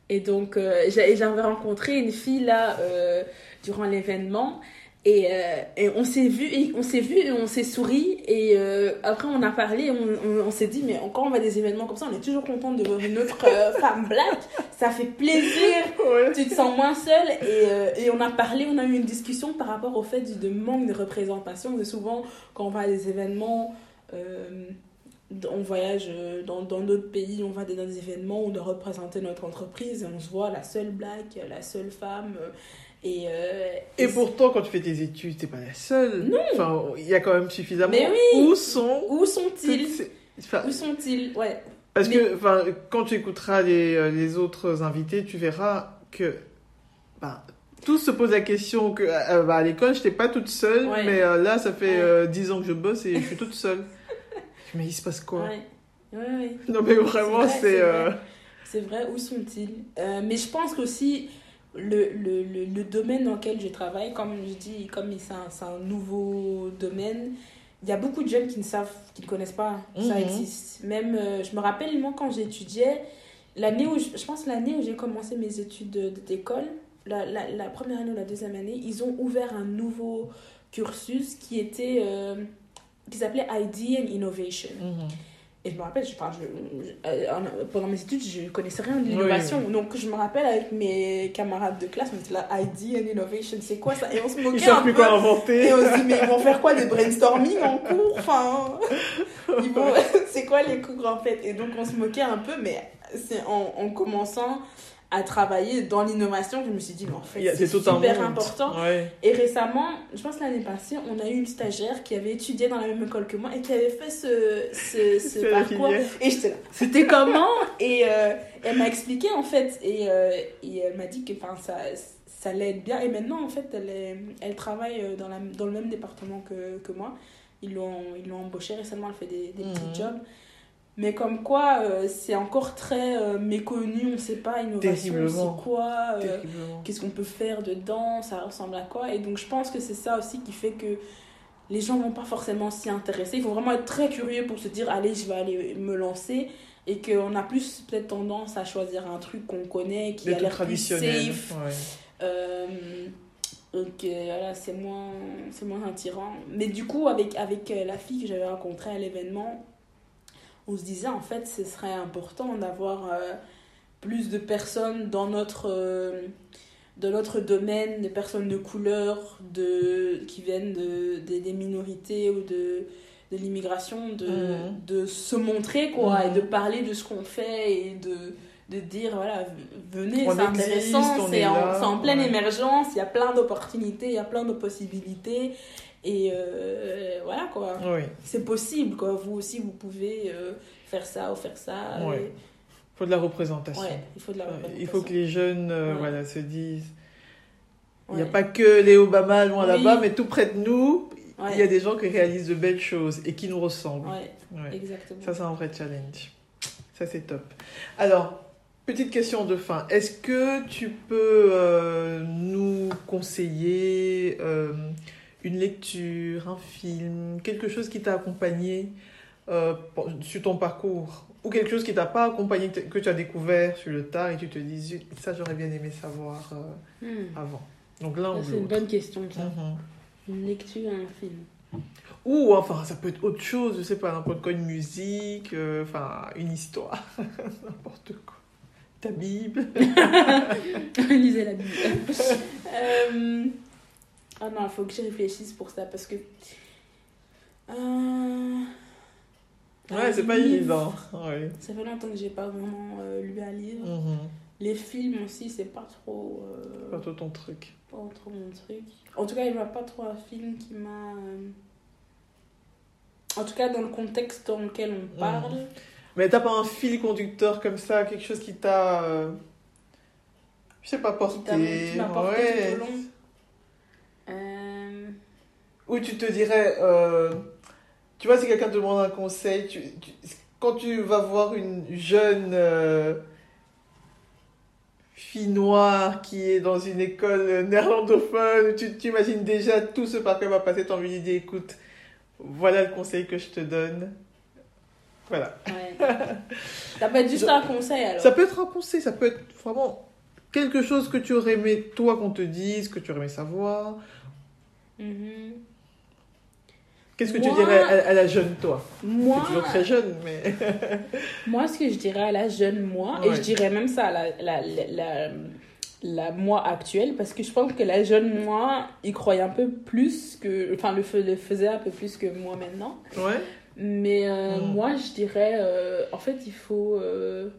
Speaker 2: Et donc, euh, j'avais rencontré une fille là euh, durant l'événement. Et, euh, et on s'est vu, et on s'est vu et on s'est souri. Et euh, après, on a parlé, on, on, on s'est dit, mais quand on va à des événements comme ça, on est toujours content de voir une autre euh, femme black. Ça fait plaisir.
Speaker 1: Ouais.
Speaker 2: Tu te sens moins seule. Et, et on a parlé, on a eu une discussion par rapport au fait du de manque de représentation. Et souvent, quand on va à des événements, on voyage dans dans d'autres pays, on va dans des événements, on doit représenter notre entreprise et on se voit la seule black, la seule femme. Euh, Et, euh,
Speaker 1: Et pourtant, quand tu fais tes études, t'es pas la seule.
Speaker 2: Non.
Speaker 1: Enfin, il y a quand même suffisamment.
Speaker 2: Mais oui.
Speaker 1: Où sont
Speaker 2: où sont-ils
Speaker 1: toutes ces- enfin,
Speaker 2: Où sont-ils Ouais.
Speaker 1: Parce
Speaker 2: Mais-
Speaker 1: que enfin, quand tu écouteras les, euh, les autres invités, tu verras que ben, tous se posent la question que euh, bah, à l'école, je n'étais pas toute seule,
Speaker 2: Ouais.
Speaker 1: mais euh, là, ça fait
Speaker 2: Ouais.
Speaker 1: euh, 10 ans que je bosse et je suis toute seule. mais il se passe quoi
Speaker 2: Ouais.
Speaker 1: Non, mais vraiment,
Speaker 2: C'est
Speaker 1: c'est. euh,
Speaker 2: vrai. Vrai, où sont-ils Euh, Mais je pense qu'aussi, le, le, le, le domaine dans lequel je travaille, comme je dis, comme c'est un, un nouveau domaine, il y a beaucoup de jeunes qui ne savent, qui ne connaissent pas ça
Speaker 1: Mhm.
Speaker 2: existe. Même, euh, je me rappelle, moi, quand j'étudiais, l'année où, je, je pense l'année où j'ai commencé mes études de- d'école, la, la, la première année ou la deuxième année, ils ont ouvert un nouveau cursus qui était, euh, qui s'appelait ID and Innovation.
Speaker 1: mhm.
Speaker 2: Et je me rappelle, je, enfin, je- je- euh, en- pendant mes études, je connaissais rien de l'innovation. Donc, je me rappelle avec mes camarades de classe, on était là, ID and Innovation, c'est quoi ça? Et on se
Speaker 1: Ils
Speaker 2: moquait
Speaker 1: savent
Speaker 2: un
Speaker 1: plus
Speaker 2: peu.
Speaker 1: quoi inventer.
Speaker 2: Et on se dit, mais ils vont faire quoi Des brainstorming en cours? Enfin, ils vont... c'est quoi les cours en fait? Et donc, on se moquait un peu, mais c'est en, en commençant à travailler dans l'innovation je me suis dit, mais en fait, c'est super important.
Speaker 1: Ouais.
Speaker 2: Et récemment, je pense l'année passée, on a eu une stagiaire qui avait étudié dans la même école que moi et qui avait fait ce, ce, parcours. Et j'étais là, c'était comment? Et euh, elle m'a expliqué en fait. Et, euh, et elle m'a dit que ça, ça l'aide bien. Et maintenant, en fait, elle, est, elle travaille euh, dans, la, dans le même département que, que moi. Ils l'ont embauchée récemment, elle fait des, des petits jobs. Mais comme quoi, euh, c'est encore très euh, méconnu, on ne sait pas, innovation, c'est quoi euh, qu'est-ce qu'on peut faire dedans, ça ressemble à quoi? Et donc je pense que c'est ça aussi qui fait que les gens vont pas forcément s'y intéresser. Il faut vraiment être très curieux pour se dire, allez, je vais aller me lancer. Et qu'on a plus peut-être tendance à choisir un truc qu'on connaît, qui a l'air plus safe.
Speaker 1: ouais.
Speaker 2: Donc euh, voilà, c'est moins, c'est moins attirant. Mais du coup, avec, avec euh, la fille que j'avais rencontrée à l'événement, on se disait en fait, ce serait important d'avoir euh, plus de personnes dans notre, euh, dans notre domaine, des personnes de couleur, de, qui viennent de, des- des minorités ou de, de l'immigration, de,
Speaker 1: Mhm.
Speaker 2: de se montrer quoi,
Speaker 1: Mhm.
Speaker 2: et de parler de ce qu'on fait et de, de dire voilà, venez, c'est intéressant, c'est
Speaker 1: est
Speaker 2: en, pleine
Speaker 1: ouais.
Speaker 2: émergence, il y a plein d'opportunités, il y a plein de possibilités. Et euh, voilà quoi
Speaker 1: Oui.
Speaker 2: c'est possible quoi vous aussi vous pouvez euh, faire ça ou faire ça
Speaker 1: Ouais.
Speaker 2: et-
Speaker 1: faut de la représentation.
Speaker 2: ouais il faut de la représentation.
Speaker 1: Il faut que les jeunes euh,
Speaker 2: Ouais.
Speaker 1: voilà, se disent. Il n'y a pas que les Obama loin
Speaker 2: Oui.
Speaker 1: là-bas, mais tout près de nous, il y a des gens qui réalisent de belles choses et qui nous ressemblent.
Speaker 2: exactement
Speaker 1: Ça, c'est un vrai challenge. Ça, c'est top. Alors, petite question de fin. Est-ce que tu peux euh, nous conseiller euh, une lecture, un film, quelque chose qui t'a accompagné euh, sur ton parcours ou quelque chose qui t'a pas accompagné, que tu as découvert sur le tard et tu te dis, ça, j'aurais bien aimé savoir euh,
Speaker 2: Hmm.
Speaker 1: avant. Donc
Speaker 2: Ça,
Speaker 1: ou
Speaker 2: c'est une bonne question ça
Speaker 1: Mhm.
Speaker 2: une lecture un film
Speaker 1: Ou enfin, ça peut être autre chose, je sais pas, n'importe quoi, une musique, euh, enfin, une histoire, n'importe quoi. Ta Bible.
Speaker 2: lisez la Bible ah non il faut que je réfléchisse pour ça parce que euh,
Speaker 1: Ouais, c'est pas évident. Ouais.
Speaker 2: ça fait longtemps que j'ai pas vraiment euh, lu un livre
Speaker 1: Mhm.
Speaker 2: les films aussi c'est pas trop euh,
Speaker 1: Pas tout ton truc.
Speaker 2: pas trop mon truc. En tout cas, il n'y a pas trop un film qui m'a. En tout cas, dans le contexte dans lequel on parle.
Speaker 1: Mais t'as pas un fil conducteur comme ça, quelque chose qui t'a. Je sais pas, porté.
Speaker 2: qui
Speaker 1: ouais.
Speaker 2: tout au long.
Speaker 1: Ou tu te dirais. euh, Tu vois, si quelqu'un te demande un conseil, tu- tu- quand tu vas voir une jeune. euh, fille noire qui est dans une école néerlandophone, tu tu imagines déjà tout ce par quoi va passer, t'as envie de dire écoute, voilà le conseil que je te donne. Voilà.
Speaker 2: ouais. Ça peut être juste un conseil alors.
Speaker 1: Ça peut être un conseil, ça peut être vraiment quelque chose que tu aurais aimé, toi, qu'on te dise, que tu aurais aimé savoir.
Speaker 2: Mhm.
Speaker 1: Qu'est-ce que tu dirais à, à la jeune toi?
Speaker 2: Moi,
Speaker 1: toujours très jeune, mais.
Speaker 2: moi, ce que je dirais à la jeune moi, et je dirais même ça à la, la, la, la, moi actuelle, parce que je pense que la jeune moi, il croyait un peu plus que. Enfin, le, fais- le faisait un peu plus que moi maintenant.
Speaker 1: Ouais.
Speaker 2: Mais euh,
Speaker 1: Mm.
Speaker 2: moi, je dirais, euh, en fait, il faut, euh,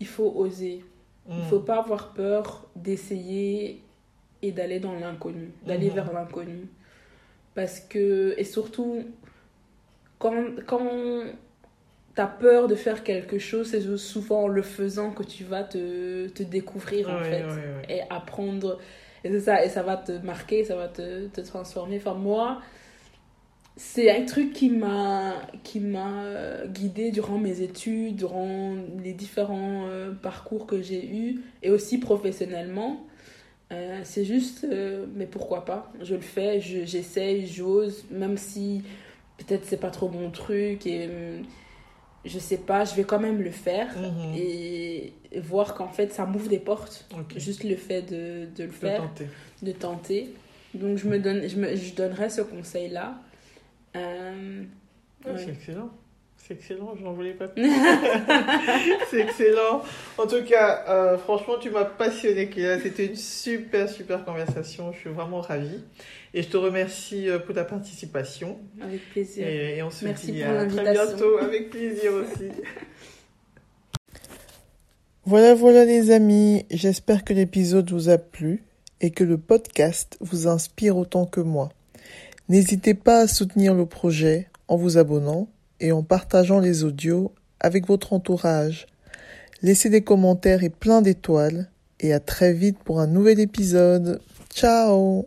Speaker 2: il faut oser. Il
Speaker 1: Mm.
Speaker 2: faut pas avoir peur d'essayer et d'aller dans l'inconnu, d'aller
Speaker 1: Mhm.
Speaker 2: vers l'inconnu. Parce que, et surtout, quand, quand tu as peur de faire quelque chose, c'est souvent en le faisant que tu vas te, te découvrir, en fait et apprendre. Et c'est ça, et ça va te marquer, ça va te, te transformer. Enfin, moi, c'est un truc qui m'a qui m'a euh, guidée durant mes études, durant les différents euh, parcours que j'ai eus, et aussi professionnellement. Euh, c'est juste, euh, mais pourquoi pas? Je le fais, je- j'essaye, j'ose, même si peut-être c'est pas trop mon truc, et euh, je sais pas, je vais quand même le faire.
Speaker 1: Mhm.
Speaker 2: Et voir qu'en fait ça m'ouvre des portes juste le fait de, de le
Speaker 1: De
Speaker 2: faire,
Speaker 1: tenter.
Speaker 2: de tenter. Donc je me donne, je, me, je donnerais ce conseil-là. Euh,
Speaker 1: Ah,
Speaker 2: ouais.
Speaker 1: C'est excellent. C'est excellent, je n'en voulais pas plus. c'est excellent. En tout cas, euh, franchement, tu m'as passionné. C'était une super, super conversation. Je suis vraiment ravie. Et je te remercie euh, pour ta participation.
Speaker 2: Avec plaisir.
Speaker 1: Et, et on se
Speaker 2: Merci
Speaker 1: dit
Speaker 2: pour
Speaker 1: à très bientôt. Avec plaisir aussi. Voilà, voilà les amis. J'espère que l'épisode vous a plu et que le podcast vous inspire autant que moi. N'hésitez pas à soutenir le projet en vous abonnant et en partageant les audios avec votre entourage. Laissez des commentaires et plein d'étoiles et à très vite pour un nouvel épisode. Ciao